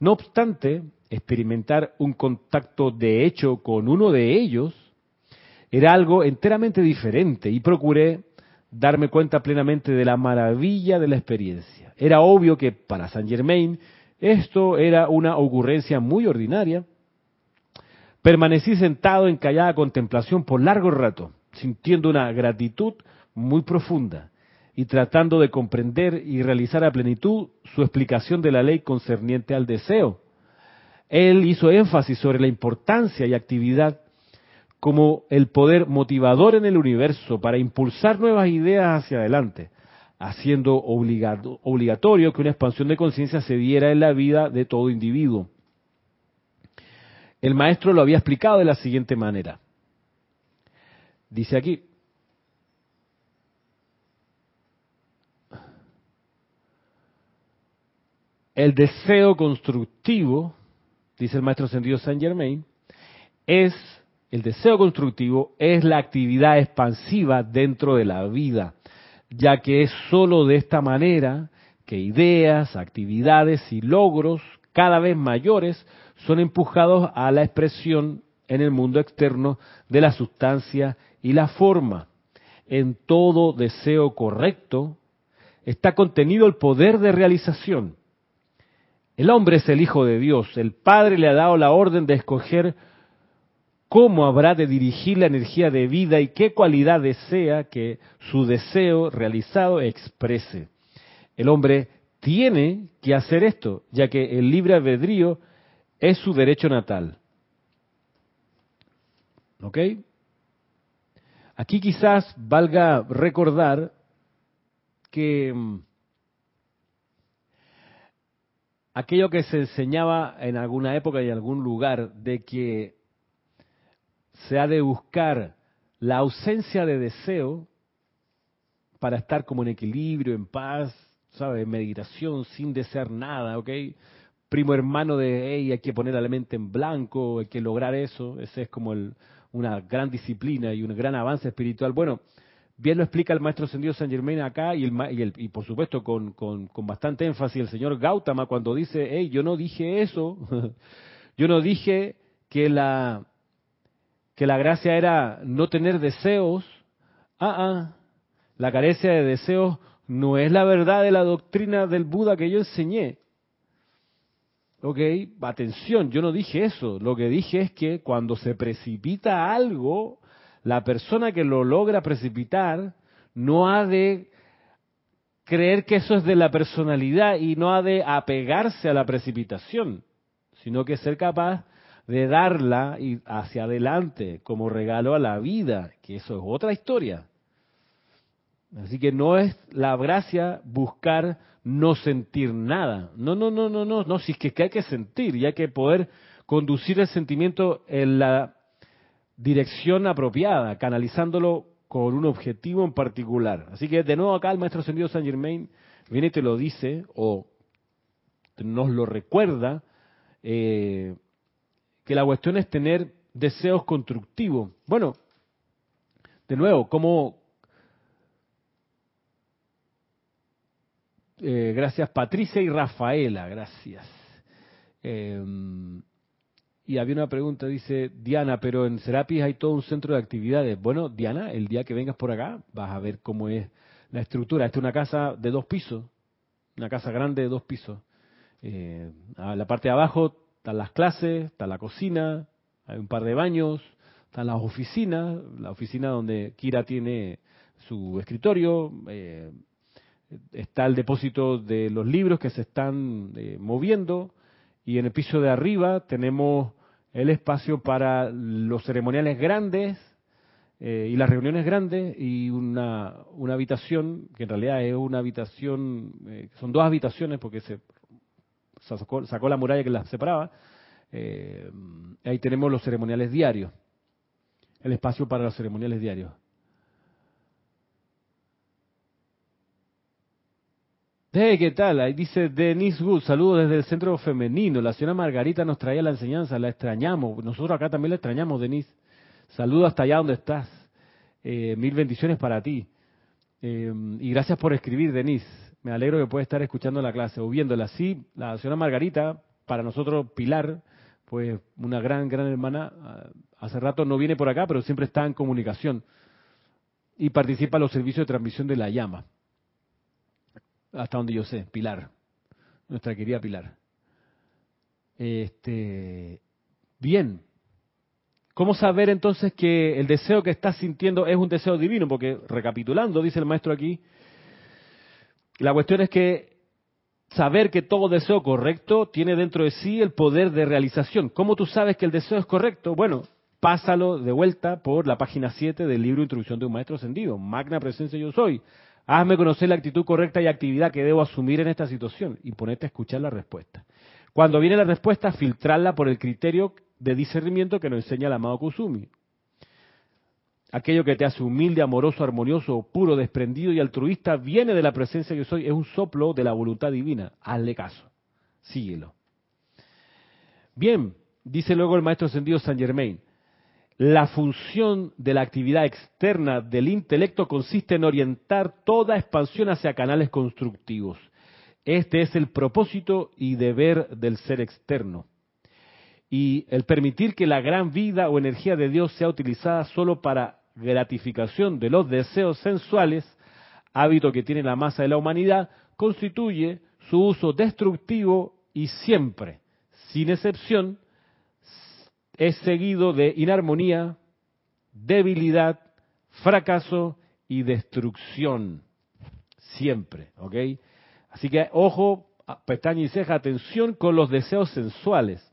No obstante, experimentar un contacto de hecho con uno de ellos era algo enteramente diferente y procuré darme cuenta plenamente de la maravilla de la experiencia. Era obvio que para Saint Germain esto era una ocurrencia muy ordinaria. Permanecí sentado en callada contemplación por largo rato, sintiendo una gratitud muy profunda y tratando de comprender y realizar a plenitud su explicación de la ley concerniente al deseo. Él hizo énfasis sobre la importancia y actividad como el poder motivador en el universo para impulsar nuevas ideas hacia adelante, haciendo obligatorio que una expansión de conciencia se diera en la vida de todo individuo. El maestro lo había explicado de la siguiente manera. Dice aquí, el deseo constructivo, dice el maestro sentido Saint Germain, es el deseo constructivo es la actividad expansiva dentro de la vida, ya que es sólo de esta manera que ideas, actividades y logros cada vez mayores son empujados a la expresión en el mundo externo de la sustancia y la forma. En todo deseo correcto está contenido el poder de realización. El hombre es el Hijo de Dios, el Padre le ha dado la orden de escoger cómo habrá de dirigir la energía de vida y qué cualidad desea que su deseo realizado exprese. El hombre tiene que hacer esto, ya que el libre albedrío es su derecho natal. ¿Ok? Aquí quizás valga recordar que mm, aquello que se enseñaba en alguna época y en algún lugar de que se ha de buscar la ausencia de deseo para estar como en equilibrio, en paz, ¿sabes? En meditación, sin desear nada, ¿ok? Primo hermano de, hey, hay que poner la mente en blanco, hay que lograr eso, ese es como una gran disciplina y un gran avance espiritual. Bueno, bien lo explica el maestro Sendido San Germain acá y, el, y, por supuesto con, con, con bastante énfasis el señor Gautama cuando dice, hey, yo no dije eso, yo no dije que la que la gracia era no tener deseos, ah, ah, la carecia de deseos no es la verdad de la doctrina del Buda que yo enseñé. Ok, atención, yo no dije eso, lo que dije es que cuando se precipita algo, la persona que lo logra precipitar no ha de creer que eso es de la personalidad y no ha de apegarse a la precipitación, sino que ser capaz de darla y hacia adelante como regalo a la vida, que eso es otra historia. Así que no es la gracia buscar no sentir nada. No, no, no, no, no, no, si es que hay que sentir y hay que poder conducir el sentimiento en la dirección apropiada, canalizándolo con un objetivo en particular. Así que de nuevo acá el maestro Ascendido San Germain viene y te lo dice o nos lo recuerda eh, que la cuestión es tener deseos constructivos. Bueno, de nuevo, como... Eh, gracias Patricia y Rafaela, gracias. Eh, y había una pregunta, dice Diana, pero en Serapis hay todo un centro de actividades. Bueno, Diana, el día que vengas por acá vas a ver cómo es la estructura. Esta es una casa de dos pisos, una casa grande de dos pisos. Eh, a la parte de abajo están las clases, está la cocina, hay un par de baños, están las oficinas, la oficina donde Kira tiene su escritorio, eh, está el depósito de los libros que se están eh, moviendo y en el piso de arriba tenemos el espacio para los ceremoniales grandes eh, y las reuniones grandes y una, una habitación que en realidad es una habitación, son dos habitaciones porque se sacó, la muralla que las separaba. Eh, ahí tenemos los ceremoniales diarios, el espacio para los ceremoniales diarios. ¿qué tal? Ahí dice Denise Wood, saludos desde el centro femenino. La señora Margarita nos traía la enseñanza, la extrañamos. Nosotros acá también la extrañamos, Denise. Saludos hasta allá donde estás. Eh, mil bendiciones para ti. Eh, y gracias por escribir, Denise. Me alegro que pueda estar escuchando la clase o viéndola. Sí, la señora Margarita, para nosotros Pilar, pues una gran, gran hermana, ah, hace rato no viene por acá, pero siempre está en comunicación y participa en los servicios de transmisión de la llama. Hasta donde yo sé, Pilar, nuestra querida Pilar. Este, bien. ¿Cómo saber entonces que el deseo que estás sintiendo es un deseo divino? Porque recapitulando, dice el maestro aquí, la cuestión es que saber que todo deseo correcto tiene dentro de sí el poder de realización. ¿Cómo tú sabes que el deseo es correcto? Bueno, pásalo de vuelta por la página 7 del libro Introducción de un Maestro Ascendido. Magna Presencia Yo Soy. Hazme conocer la actitud correcta y actividad que debo asumir en esta situación y ponerte a escuchar la respuesta. Cuando viene la respuesta, filtrarla por el criterio de discernimiento que nos enseña el amado Kusumi. Aquello que te hace humilde, amoroso, armonioso, puro, desprendido y altruista viene de la presencia yo soy, es un soplo de la voluntad divina. Hazle caso, síguelo. Bien, dice luego el maestro ascendido San Germain, la función de la actividad externa del intelecto consiste en orientar toda expansión hacia canales constructivos. Este es el propósito y deber del ser externo y el permitir que la gran vida o energía de Dios sea utilizada solo para gratificación de los deseos sensuales, hábito que tiene la masa de la humanidad, constituye su uso destructivo y siempre, sin excepción, es seguido de inarmonía, debilidad, fracaso y destrucción. Siempre, ¿ok? Así que ojo, pestaña y ceja, atención con los deseos sensuales.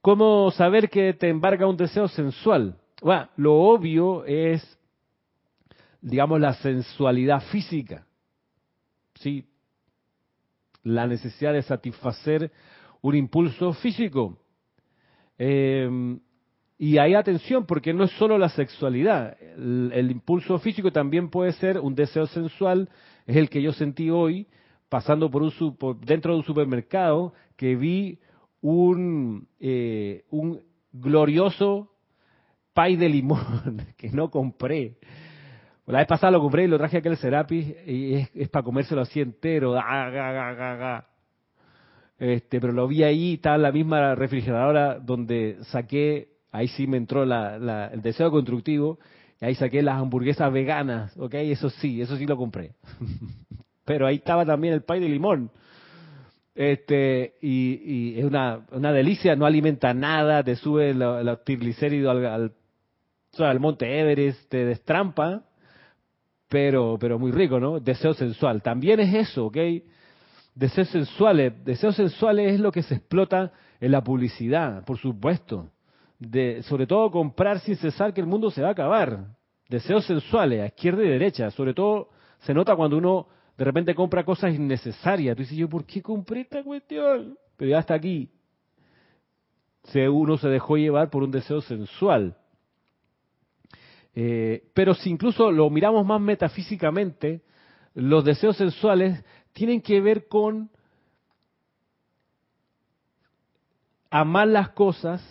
¿Cómo saber que te embarga un deseo sensual? Bueno, lo obvio es, digamos, la sensualidad física. ¿Sí? La necesidad de satisfacer un impulso físico. Eh, y hay atención, porque no es solo la sexualidad. El, impulso físico también puede ser un deseo sensual, es el que yo sentí hoy, pasando por un por dentro de un supermercado, que vi un, eh, un glorioso pay de limón que no compré. La vez pasada lo compré y lo traje aquí al Serapis y es, para comérselo así entero. Este, pero lo vi ahí, estaba en la misma refrigeradora donde saqué, ahí sí me entró la, el deseo constructivo, y ahí saqué las hamburguesas veganas, ¿ok? Eso sí, eso sí lo compré. pero ahí estaba también el pay de limón. Este, y, es una, una, delicia, no alimenta nada, te sube los triglicéridos al, monte Everest, te destrampa, pero, pero muy rico, ¿no? Deseo sensual. También es eso, ¿ok? Deseos sensuales. Deseos sensuales es lo que se explota en la publicidad, por supuesto. De, sobre todo comprar sin cesar que el mundo se va a acabar. Deseos sensuales, a izquierda y derecha. Sobre todo se nota cuando uno de repente compra cosas innecesarias. Tú dices, yo, ¿por qué compré esta cuestión? Pero ya está aquí. Se, uno se dejó llevar por un deseo sensual. Eh, pero si incluso lo miramos más metafísicamente, los deseos sensuales tienen que ver con amar las cosas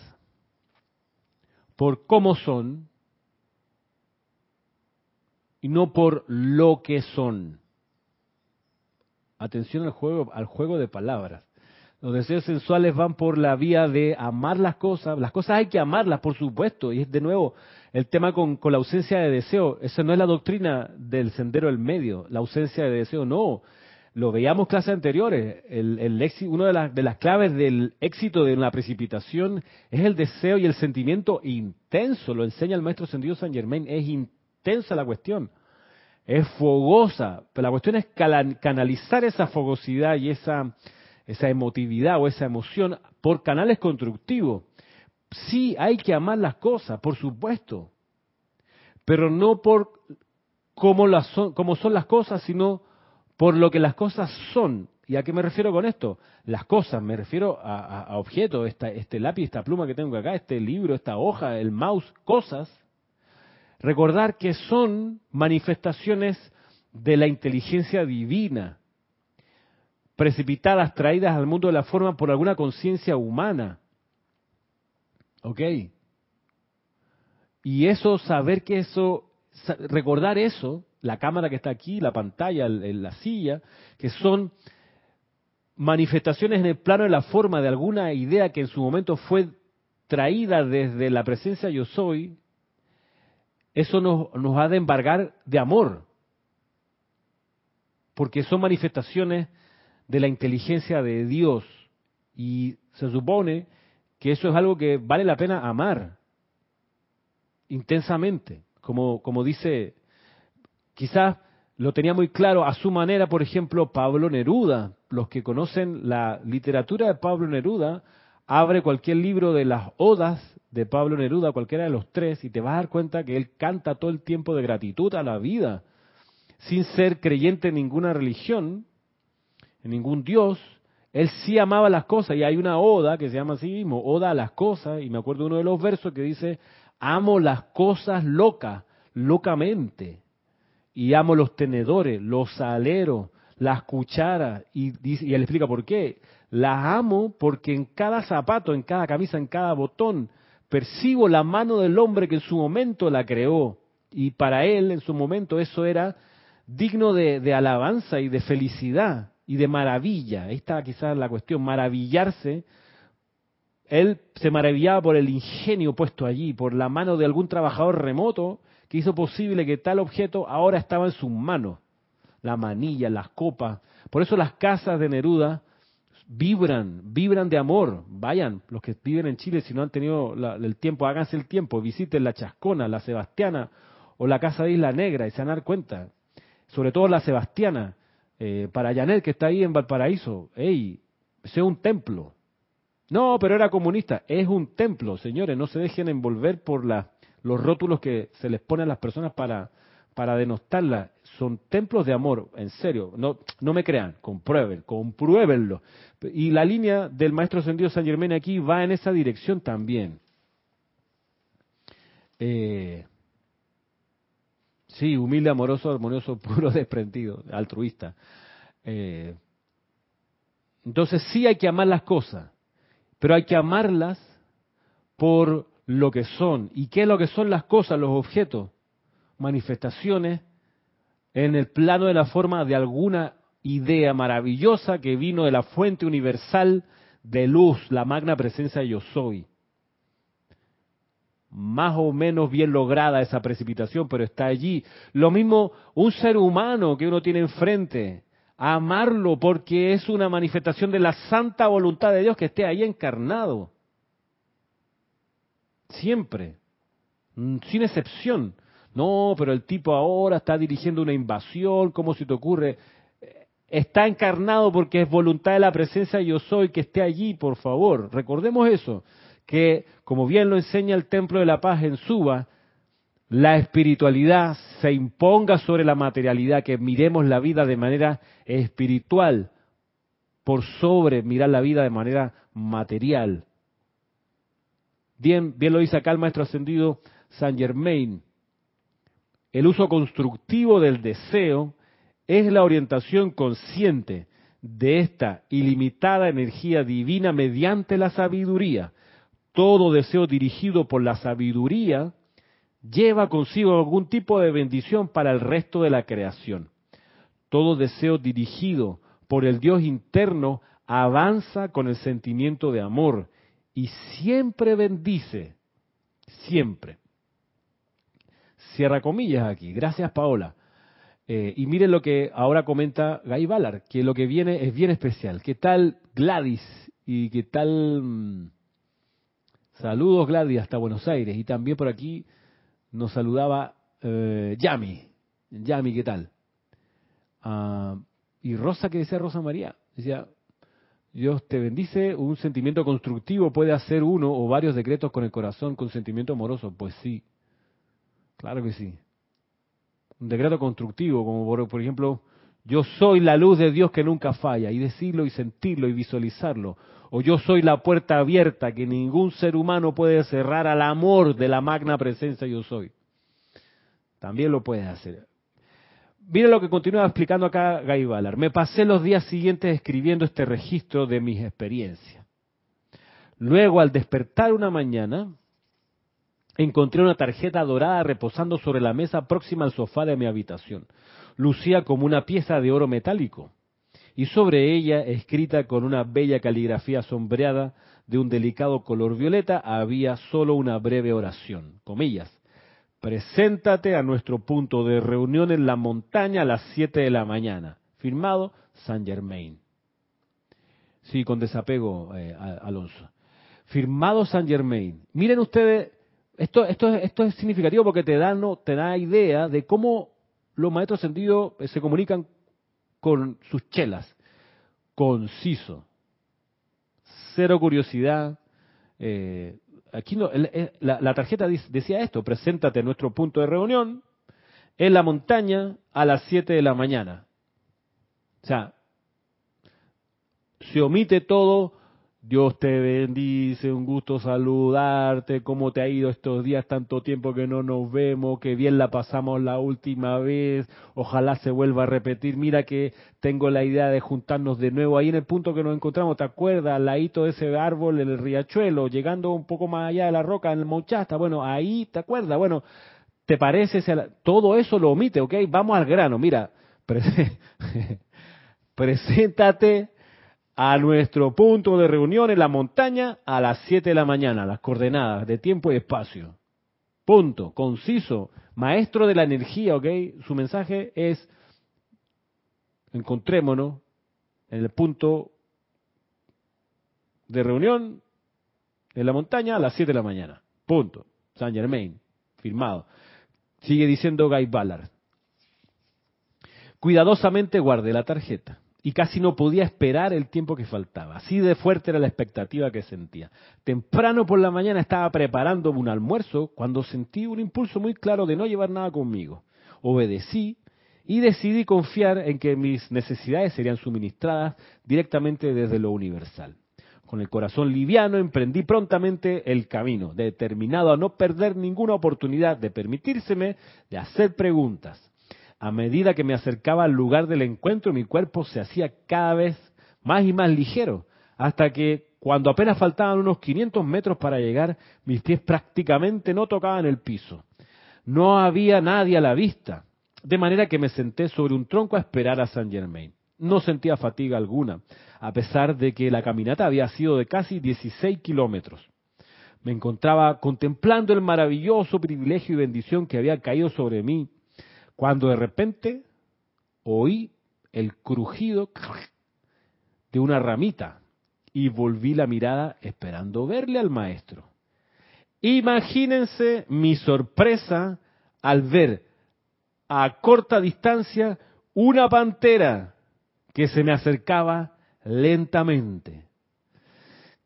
por cómo son y no por lo que son. Atención al juego, al juego de palabras. Los deseos sensuales van por la vía de amar las cosas. Las cosas hay que amarlas, por supuesto. Y es de nuevo el tema con, la ausencia de deseo. Esa no es la doctrina del sendero del medio. La ausencia de deseo, no. Lo veíamos clases anteriores. El, el una de, las, de las claves del éxito de una precipitación es el deseo y el sentimiento intenso. Lo enseña el maestro Sendido San Germain. Es intensa la cuestión es fogosa, pero la cuestión es canalizar esa fogosidad y esa emotividad o esa emoción por canales constructivos. Sí, hay que amar las cosas, por supuesto, pero no por cómo, las son, son las cosas, sino por lo que las cosas son. ¿Y a qué me refiero con esto? Las cosas, me refiero a, objetos, este lápiz, esta pluma que tengo acá, este libro, esta hoja, el mouse, cosas Recordar que son manifestaciones de la inteligencia divina, precipitadas, traídas al mundo de la forma por alguna conciencia humana. ¿Ok? Y eso, saber que eso, recordar eso, la cámara que está aquí, la pantalla, la silla, que son manifestaciones en el plano de la forma de alguna idea que en su momento fue traída desde la presencia yo soy, eso nos, nos ha de embargar de amor, porque son manifestaciones de la inteligencia de Dios y se supone que eso es algo que vale la pena amar intensamente, como, como dice, quizás lo tenía muy claro a su manera, por ejemplo, Pablo Neruda. Los que conocen la literatura de Pablo Neruda, abre cualquier libro de las odas de Pablo Neruda, cualquiera de los tres, y te vas a dar cuenta que él canta todo el tiempo de gratitud a la vida, sin ser creyente en ninguna religión, en ningún Dios. Él sí amaba las cosas, y hay una oda que se llama así mismo, oda a las cosas, y me acuerdo uno de los versos que dice, amo las cosas locas, locamente, y amo los tenedores, los saleros, las cucharas, y, y él explica por qué. Las amo porque en cada zapato, en cada camisa, en cada botón, percibo la mano del hombre que en su momento la creó. Y para él, en su momento, eso era digno de, alabanza y de felicidad y de maravilla. Está quizás la cuestión, maravillarse. Él se maravillaba por el ingenio puesto allí, por la mano de algún trabajador remoto que hizo posible que tal objeto ahora estaba en sus manos. La manilla, las copas. Por eso las casas de Neruda vibran, vibran de amor. Vayan, los que viven en Chile, si no han tenido el tiempo, háganse el tiempo, visiten la Chascona, la Sebastiana o la Casa de Isla Negra y se van a dar cuenta. Sobre todo la Sebastiana, eh, para Janet que está ahí en Valparaíso, ey, ese es un templo. No, pero era comunista, es un templo, señores, no se dejen envolver por la, los rótulos que se les ponen a las personas para, para denostarla. Son templos de amor, en serio. No, no me crean, comprueben, compruébenlo. Y la línea del maestro ascendido San Germán aquí va en esa dirección también. Eh, sí, humilde, amoroso, armonioso, puro, desprendido, altruista. Eh, entonces sí hay que amar las cosas, pero hay que amarlas por lo que son. ¿Y qué es lo que son las cosas, los objetos? manifestaciones en el plano de la forma de alguna idea maravillosa que vino de la fuente universal de luz, la magna presencia yo soy. Más o menos bien lograda esa precipitación, pero está allí. Lo mismo un ser humano que uno tiene enfrente, amarlo porque es una manifestación de la santa voluntad de Dios que esté ahí encarnado. Siempre, mm, sin excepción. No, pero el tipo ahora está dirigiendo una invasión, ¿cómo se te ocurre? Está encarnado porque es voluntad de la presencia yo soy que esté allí, por favor. Recordemos eso, que como bien lo enseña el Templo de la Paz en Suba, la espiritualidad se imponga sobre la materialidad, que miremos la vida de manera espiritual, por sobre mirar la vida de manera material. Bien, bien lo dice acá el maestro ascendido San Germain. El uso constructivo del deseo es la orientación consciente de esta ilimitada energía divina mediante la sabiduría. Todo deseo dirigido por la sabiduría lleva consigo algún tipo de bendición para el resto de la creación. Todo deseo dirigido por el Dios interno avanza con el sentimiento de amor y siempre bendice, siempre cierra comillas aquí. Gracias, Paola. Eh, y miren lo que ahora comenta Guy Ballard, que lo que viene es bien especial. ¿Qué tal Gladys? ¿Y qué tal? Saludos Gladys hasta Buenos Aires. Y también por aquí nos saludaba eh, Yami. Yami, ¿qué tal? Ah, y Rosa, ¿qué decía Rosa María? Decía, Dios te bendice, un sentimiento constructivo puede hacer uno o varios decretos con el corazón con sentimiento amoroso. Pues sí, Claro que sí. Un decreto constructivo, como por, por, ejemplo, yo soy la luz de Dios que nunca falla, y decirlo y sentirlo y visualizarlo. O yo soy la puerta abierta que ningún ser humano puede cerrar al amor de la magna presencia yo soy. También lo puedes hacer. Mira lo que continúa explicando acá Guy Ballard. Me pasé los días siguientes escribiendo este registro de mis experiencias. Luego, al despertar una mañana, encontré una tarjeta dorada reposando sobre la mesa próxima al sofá de mi habitación. Lucía como una pieza de oro metálico y sobre ella, escrita con una bella caligrafía sombreada de un delicado color violeta, había solo una breve oración, comillas. Preséntate a nuestro punto de reunión en la montaña a las siete de la mañana. Firmado Saint Germain. Sí, con desapego, eh, Alonso. Firmado Saint Germain. Miren ustedes esto, esto, esto es significativo porque te da, no, te da idea de cómo los maestros sentidos eh, se comunican con sus chelas. Conciso. Cero curiosidad. Eh, aquí no, la, la tarjeta decía esto, preséntate en nuestro punto de reunión en la montaña a las 7 de la mañana. O sea, se omite todo Dios te bendice, un gusto saludarte, cómo te ha ido estos días, tanto tiempo que no nos vemos, que bien la pasamos la última vez, ojalá se vuelva a repetir, mira que tengo la idea de juntarnos de nuevo ahí en el punto que nos encontramos, ¿te acuerdas? Al ladito de ese árbol en el riachuelo, llegando un poco más allá de la roca, en el Monchasta, bueno, ahí, ¿te acuerdas? Bueno, ¿te parece? Todo eso lo omite, ¿ok? Vamos al grano, mira, preséntate a nuestro punto de reunión en la montaña a las 7 de la mañana, las coordenadas de tiempo y espacio. Punto, conciso, maestro de la energía, ¿ok? Su mensaje es, encontrémonos en el punto de reunión en la montaña a las 7 de la mañana. Punto. San Germain, firmado. Sigue diciendo Guy Ballard. Cuidadosamente guardé la tarjeta y casi no podía esperar el tiempo que faltaba. Así de fuerte era la expectativa que sentía. Temprano por la mañana estaba preparando un almuerzo cuando sentí un impulso muy claro de no llevar nada conmigo. Obedecí y decidí confiar en que mis necesidades serían suministradas directamente desde lo universal. Con el corazón liviano emprendí prontamente el camino, determinado a no perder ninguna oportunidad de permitírseme de hacer preguntas a medida que me acercaba al lugar del encuentro, mi cuerpo se hacía cada vez más y más ligero, hasta que cuando apenas faltaban unos 500 metros para llegar, mis pies prácticamente no tocaban el piso. No había nadie a la vista, de manera que me senté sobre un tronco a esperar a Saint Germain. No sentía fatiga alguna, a pesar de que la caminata había sido de casi 16 kilómetros. Me encontraba contemplando el maravilloso privilegio y bendición que había caído sobre mí cuando de repente oí el crujido de una ramita y volví la mirada esperando verle al maestro. Imagínense mi sorpresa al ver a corta distancia una pantera que se me acercaba lentamente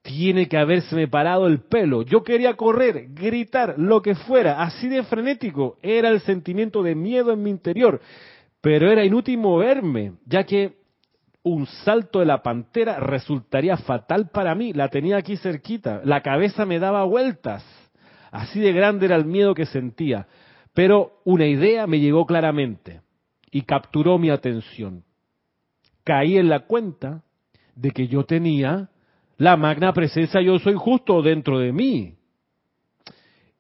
tiene que haberse parado el pelo. Yo quería correr, gritar, lo que fuera, así de frenético era el sentimiento de miedo en mi interior, pero era inútil moverme, ya que un salto de la pantera resultaría fatal para mí, la tenía aquí cerquita, la cabeza me daba vueltas, así de grande era el miedo que sentía, pero una idea me llegó claramente y capturó mi atención. Caí en la cuenta de que yo tenía la magna presencia yo soy justo dentro de mí.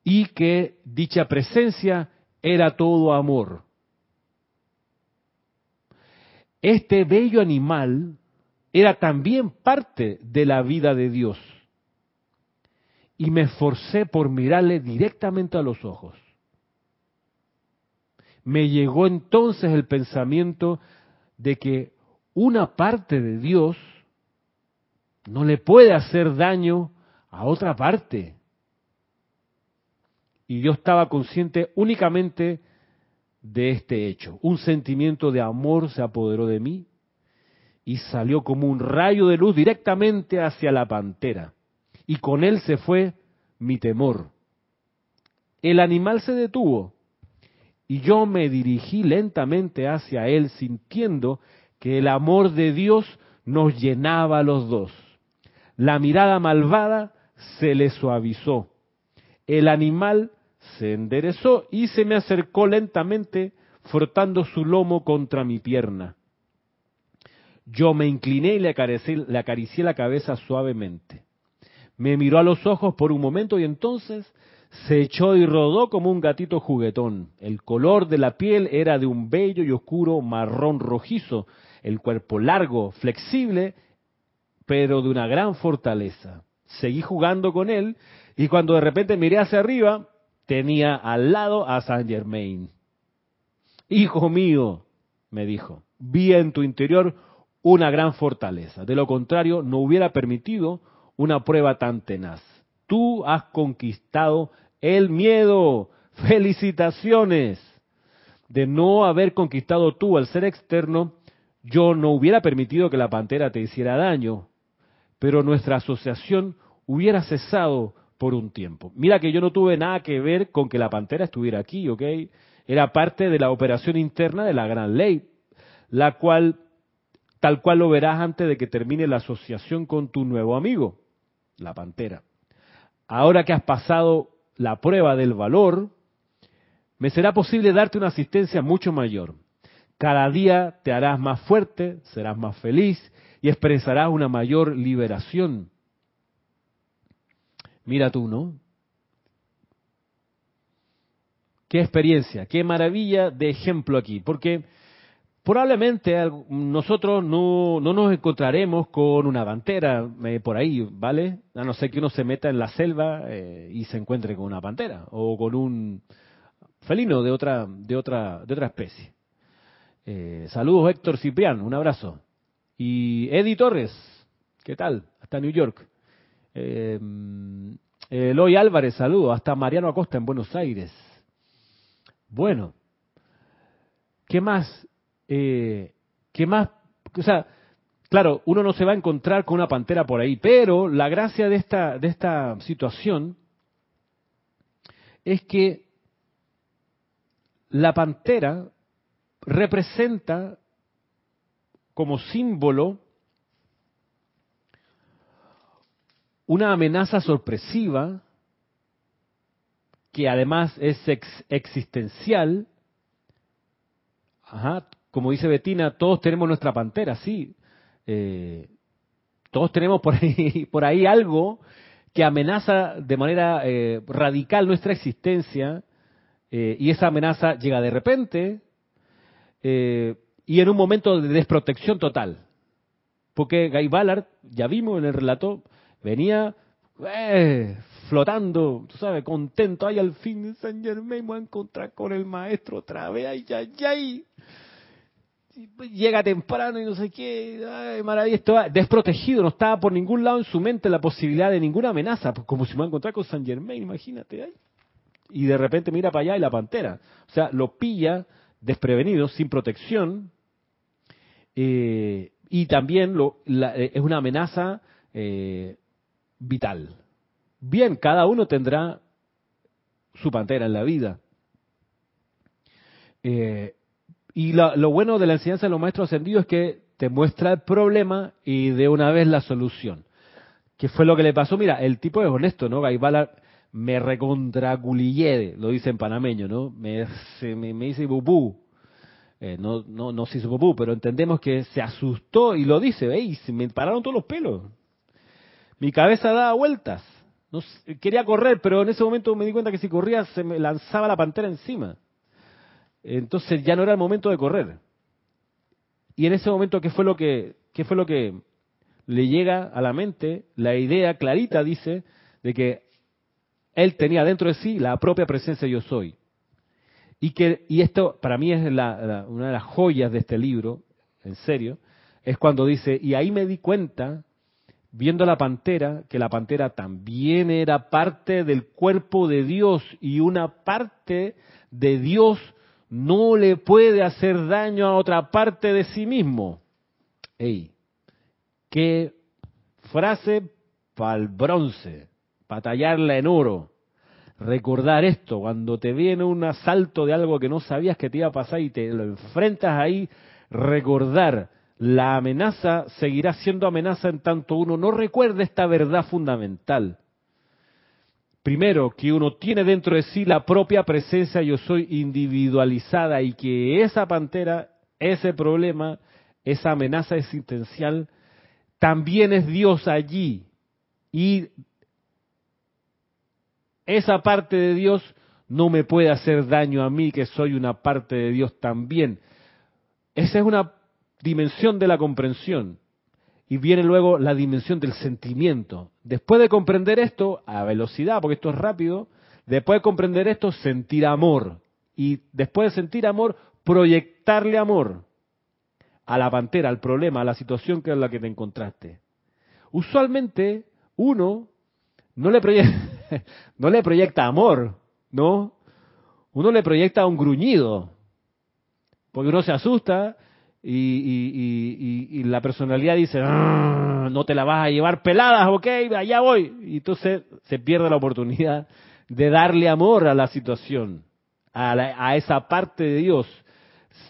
Y que dicha presencia era todo amor. Este bello animal era también parte de la vida de Dios. Y me esforcé por mirarle directamente a los ojos. Me llegó entonces el pensamiento de que una parte de Dios no le puede hacer daño a otra parte. Y yo estaba consciente únicamente de este hecho. Un sentimiento de amor se apoderó de mí y salió como un rayo de luz directamente hacia la pantera. Y con él se fue mi temor. El animal se detuvo y yo me dirigí lentamente hacia él sintiendo que el amor de Dios nos llenaba a los dos. La mirada malvada se le suavizó. El animal se enderezó y se me acercó lentamente, frotando su lomo contra mi pierna. Yo me incliné y le acaricié, la cabeza suavemente. Me miró a los ojos por un momento y entonces se echó y rodó como un gatito juguetón. El color de la piel era de un bello y oscuro marrón rojizo, el cuerpo largo, flexible pero de una gran fortaleza. Seguí jugando con él y cuando de repente miré hacia arriba, tenía al lado a Saint Germain. Hijo mío, me dijo, vi en tu interior una gran fortaleza. De lo contrario, no hubiera permitido una prueba tan tenaz. Tú has conquistado el miedo. Felicitaciones. De no haber conquistado tú al ser externo, yo no hubiera permitido que la pantera te hiciera daño pero nuestra asociación hubiera cesado por un tiempo. Mira que yo no tuve nada que ver con que la pantera estuviera aquí, ¿ok? Era parte de la operación interna de la gran ley, la cual, tal cual lo verás antes de que termine la asociación con tu nuevo amigo, la pantera. Ahora que has pasado la prueba del valor, me será posible darte una asistencia mucho mayor. Cada día te harás más fuerte, serás más feliz y expresarás una mayor liberación. Mira tú, ¿no? Qué experiencia, qué maravilla de ejemplo aquí, porque probablemente nosotros no, nos encontraremos con una pantera eh, por ahí, ¿vale? A no ser que uno se meta en la selva eh, y se encuentre con una pantera o con un felino de otra, de otra, de otra especie. Eh, saludos Héctor Ciprián, un abrazo. Y Eddie Torres, ¿qué tal? Hasta New York. Eh, Eloy Álvarez, saludos. Hasta Mariano Acosta en Buenos Aires. Bueno, ¿qué más? Eh, ¿Qué más? O sea, claro, uno no se va a encontrar con una pantera por ahí, pero la gracia de esta, de esta situación es que la pantera representa como símbolo una amenaza sorpresiva que además es existencial. como dice Betina, todos tenemos nuestra pantera, sí. Eh, todos tenemos por ahí, por ahí algo que amenaza de manera eh, radical nuestra existencia eh, y esa amenaza llega de repente y en un momento de desprotección total. Porque Guy Ballard, ya vimos en el relato, venía eh, flotando, tú sabes, contento, ay, al fin San Germain me voy a encontrar con el maestro otra vez, ay, ay, ay. Llega temprano y no sé qué, ay, maravilla, estaba desprotegido, no estaba por ningún lado en su mente la posibilidad de ninguna amenaza, pues como si me voy a encontrar con San Germain, imagínate, ay. Y de repente mira para allá y la pantera. O sea, lo pilla desprevenido, sin protección, eh, y también lo, eh, es una amenaza eh, vital. Bien, cada uno tendrá su pantera en la vida. Y lo, bueno de la enseñanza de los maestros ascendidos es que te muestra el problema y de una vez la solución. ¿Qué fue lo que le pasó? Mira, el tipo es honesto, ¿no? Gaibala me recontraculillé, lo dice en panameño, ¿no? Me dice bubú. Eh, no, no, no se hizo pero entendemos que se asustó y lo dice, ¿veis? Me pararon todos los pelos. Mi cabeza daba vueltas. No, quería correr, pero en ese momento me di cuenta que si corría se me lanzaba la pantera encima. Entonces ya no era el momento de correr. Y en ese momento, ¿qué fue lo que, qué fue lo que le llega a la mente? La idea clarita dice de que él tenía dentro de sí la propia presencia yo soy. Y que y esto para mí es una de las joyas de este libro, en serio, es cuando dice, y ahí me di cuenta viendo la pantera, que la pantera también era parte del cuerpo de Dios y una parte de Dios no le puede hacer daño a otra parte de sí mismo. ¡Ey! ¡Qué frase para el bronce! Para tallarla en oro. Recordar esto, cuando te viene un asalto de algo que no sabías que te iba a pasar y te lo enfrentas ahí, recordar la amenaza seguirá siendo amenaza en tanto uno no recuerde esta verdad fundamental. Primero, que uno tiene dentro de sí la propia presencia yo soy individualizada y que esa pantera, ese problema, esa amenaza existencial, también es Dios allí. Y esa parte de Dios no me puede hacer daño a mí, que soy una parte de Dios también. Esa es una dimensión de la comprensión. Y viene luego la dimensión del sentimiento. Después de comprender esto, a velocidad, porque esto es rápido, después de comprender esto, sentir amor. Y después de sentir amor, proyectarle amor a la pantera, al problema, a la situación que es la que te encontraste. Usualmente uno no le proyecta, no le proyecta amor, ¿no? Uno le proyecta un gruñido, porque uno se asusta y, y, la personalidad dice, ah", no, te la vas a llevar peladas, ok, allá voy. Y entonces se pierde la oportunidad de darle amor a la situación, a, a esa parte de Dios.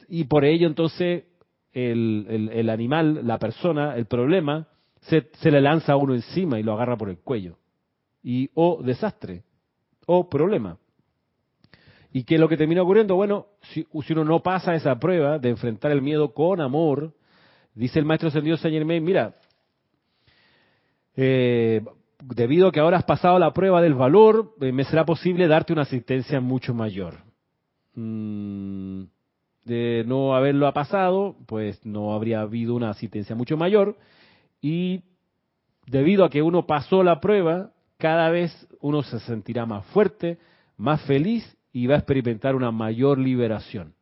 Y por ello entonces el, el, el animal, la persona, el problema, se, se, le lanza a uno encima y lo agarra por el cuello. Y o desastre, o problema. ¿Y qué es lo que termina ocurriendo? Bueno, si, uno no pasa esa prueba de enfrentar el miedo con amor, dice el maestro ascendido Saint Germain, mira, eh, debido a que ahora has pasado la prueba del valor, eh, me será posible darte una asistencia mucho mayor. Mm, de no haberlo pasado, pues no habría habido una asistencia mucho mayor. Y debido a que uno pasó la prueba, cada vez uno se sentirá más fuerte, más feliz y va a experimentar una mayor liberación.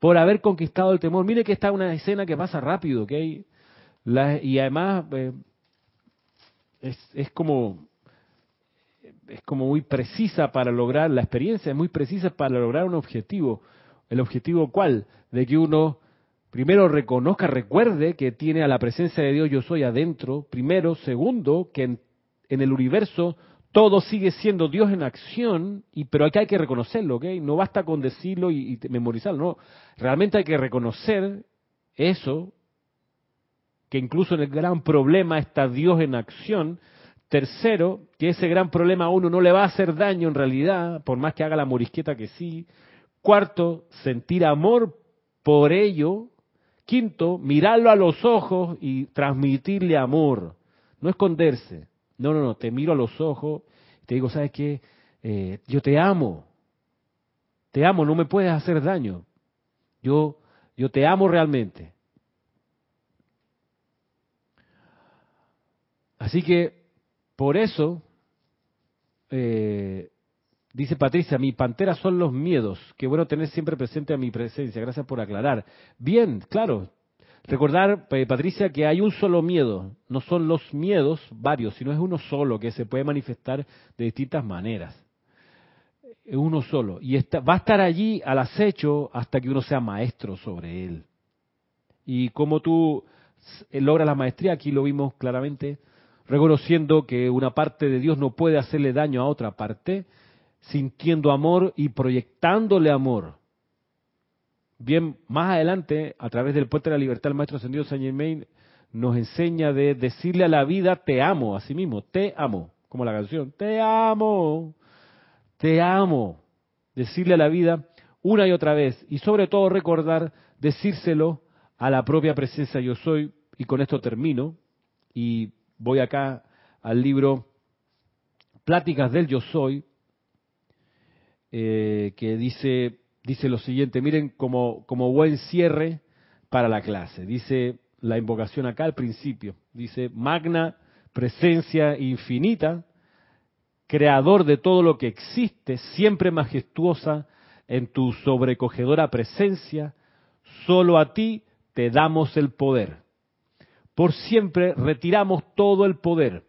Por haber conquistado el temor. Mire que está una escena que pasa rápido, ¿ok? Y además eh, es, es como es como muy precisa para lograr la experiencia, es muy precisa para lograr un objetivo. ¿El objetivo cuál? De que uno primero reconozca, recuerde que tiene a la presencia de Dios yo soy adentro. Primero, segundo, que en, el universo todo sigue siendo Dios en acción, y, pero aquí hay que reconocerlo, ¿ok? No basta con decirlo y memorizarlo, no. Realmente hay que reconocer eso, que incluso en el gran problema está Dios en acción. Tercero, que ese gran problema a uno no le va a hacer daño en realidad, por más que haga la morisqueta que sí. Cuarto, sentir amor por ello. Quinto, mirarlo a los ojos y transmitirle amor. No esconderse. No, no, no, te miro a los ojos te digo, ¿sabes qué? Eh, yo te amo. Te amo, no me puedes hacer daño. Yo, yo te amo realmente. Así que, por eso, eh, Dice Patricia, mi pantera son los miedos. Qué bueno tener siempre presente a mi presencia. Gracias por aclarar. Bien, claro. Recordar, Patricia, que hay un solo miedo. No son los miedos varios, sino es uno solo que se puede manifestar de distintas maneras. Es uno solo. Y está, va a estar allí al acecho hasta que uno sea maestro sobre él. Y como tú logras la maestría, aquí lo vimos claramente, reconociendo que una parte de Dios no puede hacerle daño a otra parte, sintiendo amor y proyectándole amor. Bien, más adelante, a través del puente de la libertad, el maestro ascendido Saint Germain nos enseña de decirle a la vida, te amo, a sí mismo, te amo, como la canción, te amo, te amo. Decirle a la vida una y otra vez, y sobre todo recordar, decírselo a la propia presencia yo soy, y con esto termino, y voy acá al libro Pláticas del Yo Soy, eh, que dice, dice lo siguiente, miren como, como buen cierre para la clase. Dice la invocación acá al principio, dice, magna presencia infinita, creador de todo lo que existe, siempre majestuosa en tu sobrecogedora presencia, solo a ti te damos el poder. Por siempre retiramos todo el poder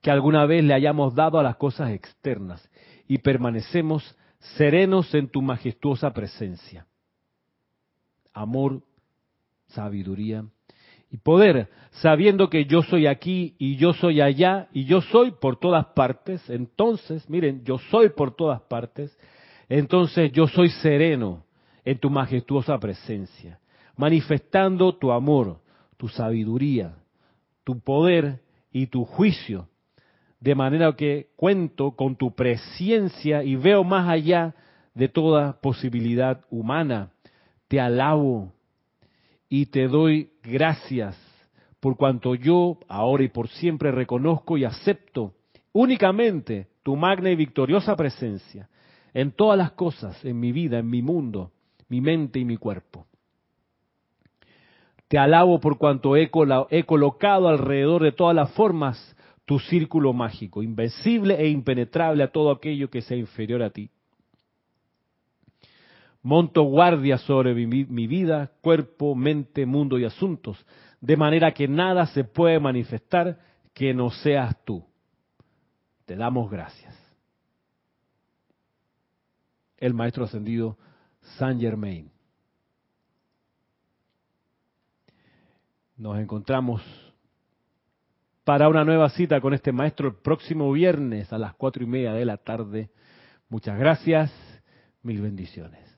que alguna vez le hayamos dado a las cosas externas y permanecemos serenos en tu majestuosa presencia. Amor, sabiduría y poder, sabiendo que yo soy aquí y yo soy allá y yo soy por todas partes. Entonces, miren, yo soy por todas partes. Entonces yo soy sereno en tu majestuosa presencia, manifestando tu amor, tu sabiduría, tu poder y tu juicio de manera que cuento con tu presencia y veo más allá de toda posibilidad humana. Te alabo y te doy gracias por cuanto yo ahora y por siempre reconozco y acepto únicamente tu magna y victoriosa presencia en todas las cosas, en mi vida, en mi mundo, mi mente y mi cuerpo. Te alabo por cuanto he, colocado alrededor de todas las formas tu círculo mágico, invencible e impenetrable a todo aquello que sea inferior a ti. Monto guardia sobre mi, vida, cuerpo, mente, mundo y asuntos, de manera que nada se puede manifestar que no seas tú. Te damos gracias. El Maestro Ascendido Saint Germain. Nos encontramos para una nueva cita con este maestro el próximo viernes a las cuatro y media de la tarde. Muchas gracias, mil bendiciones.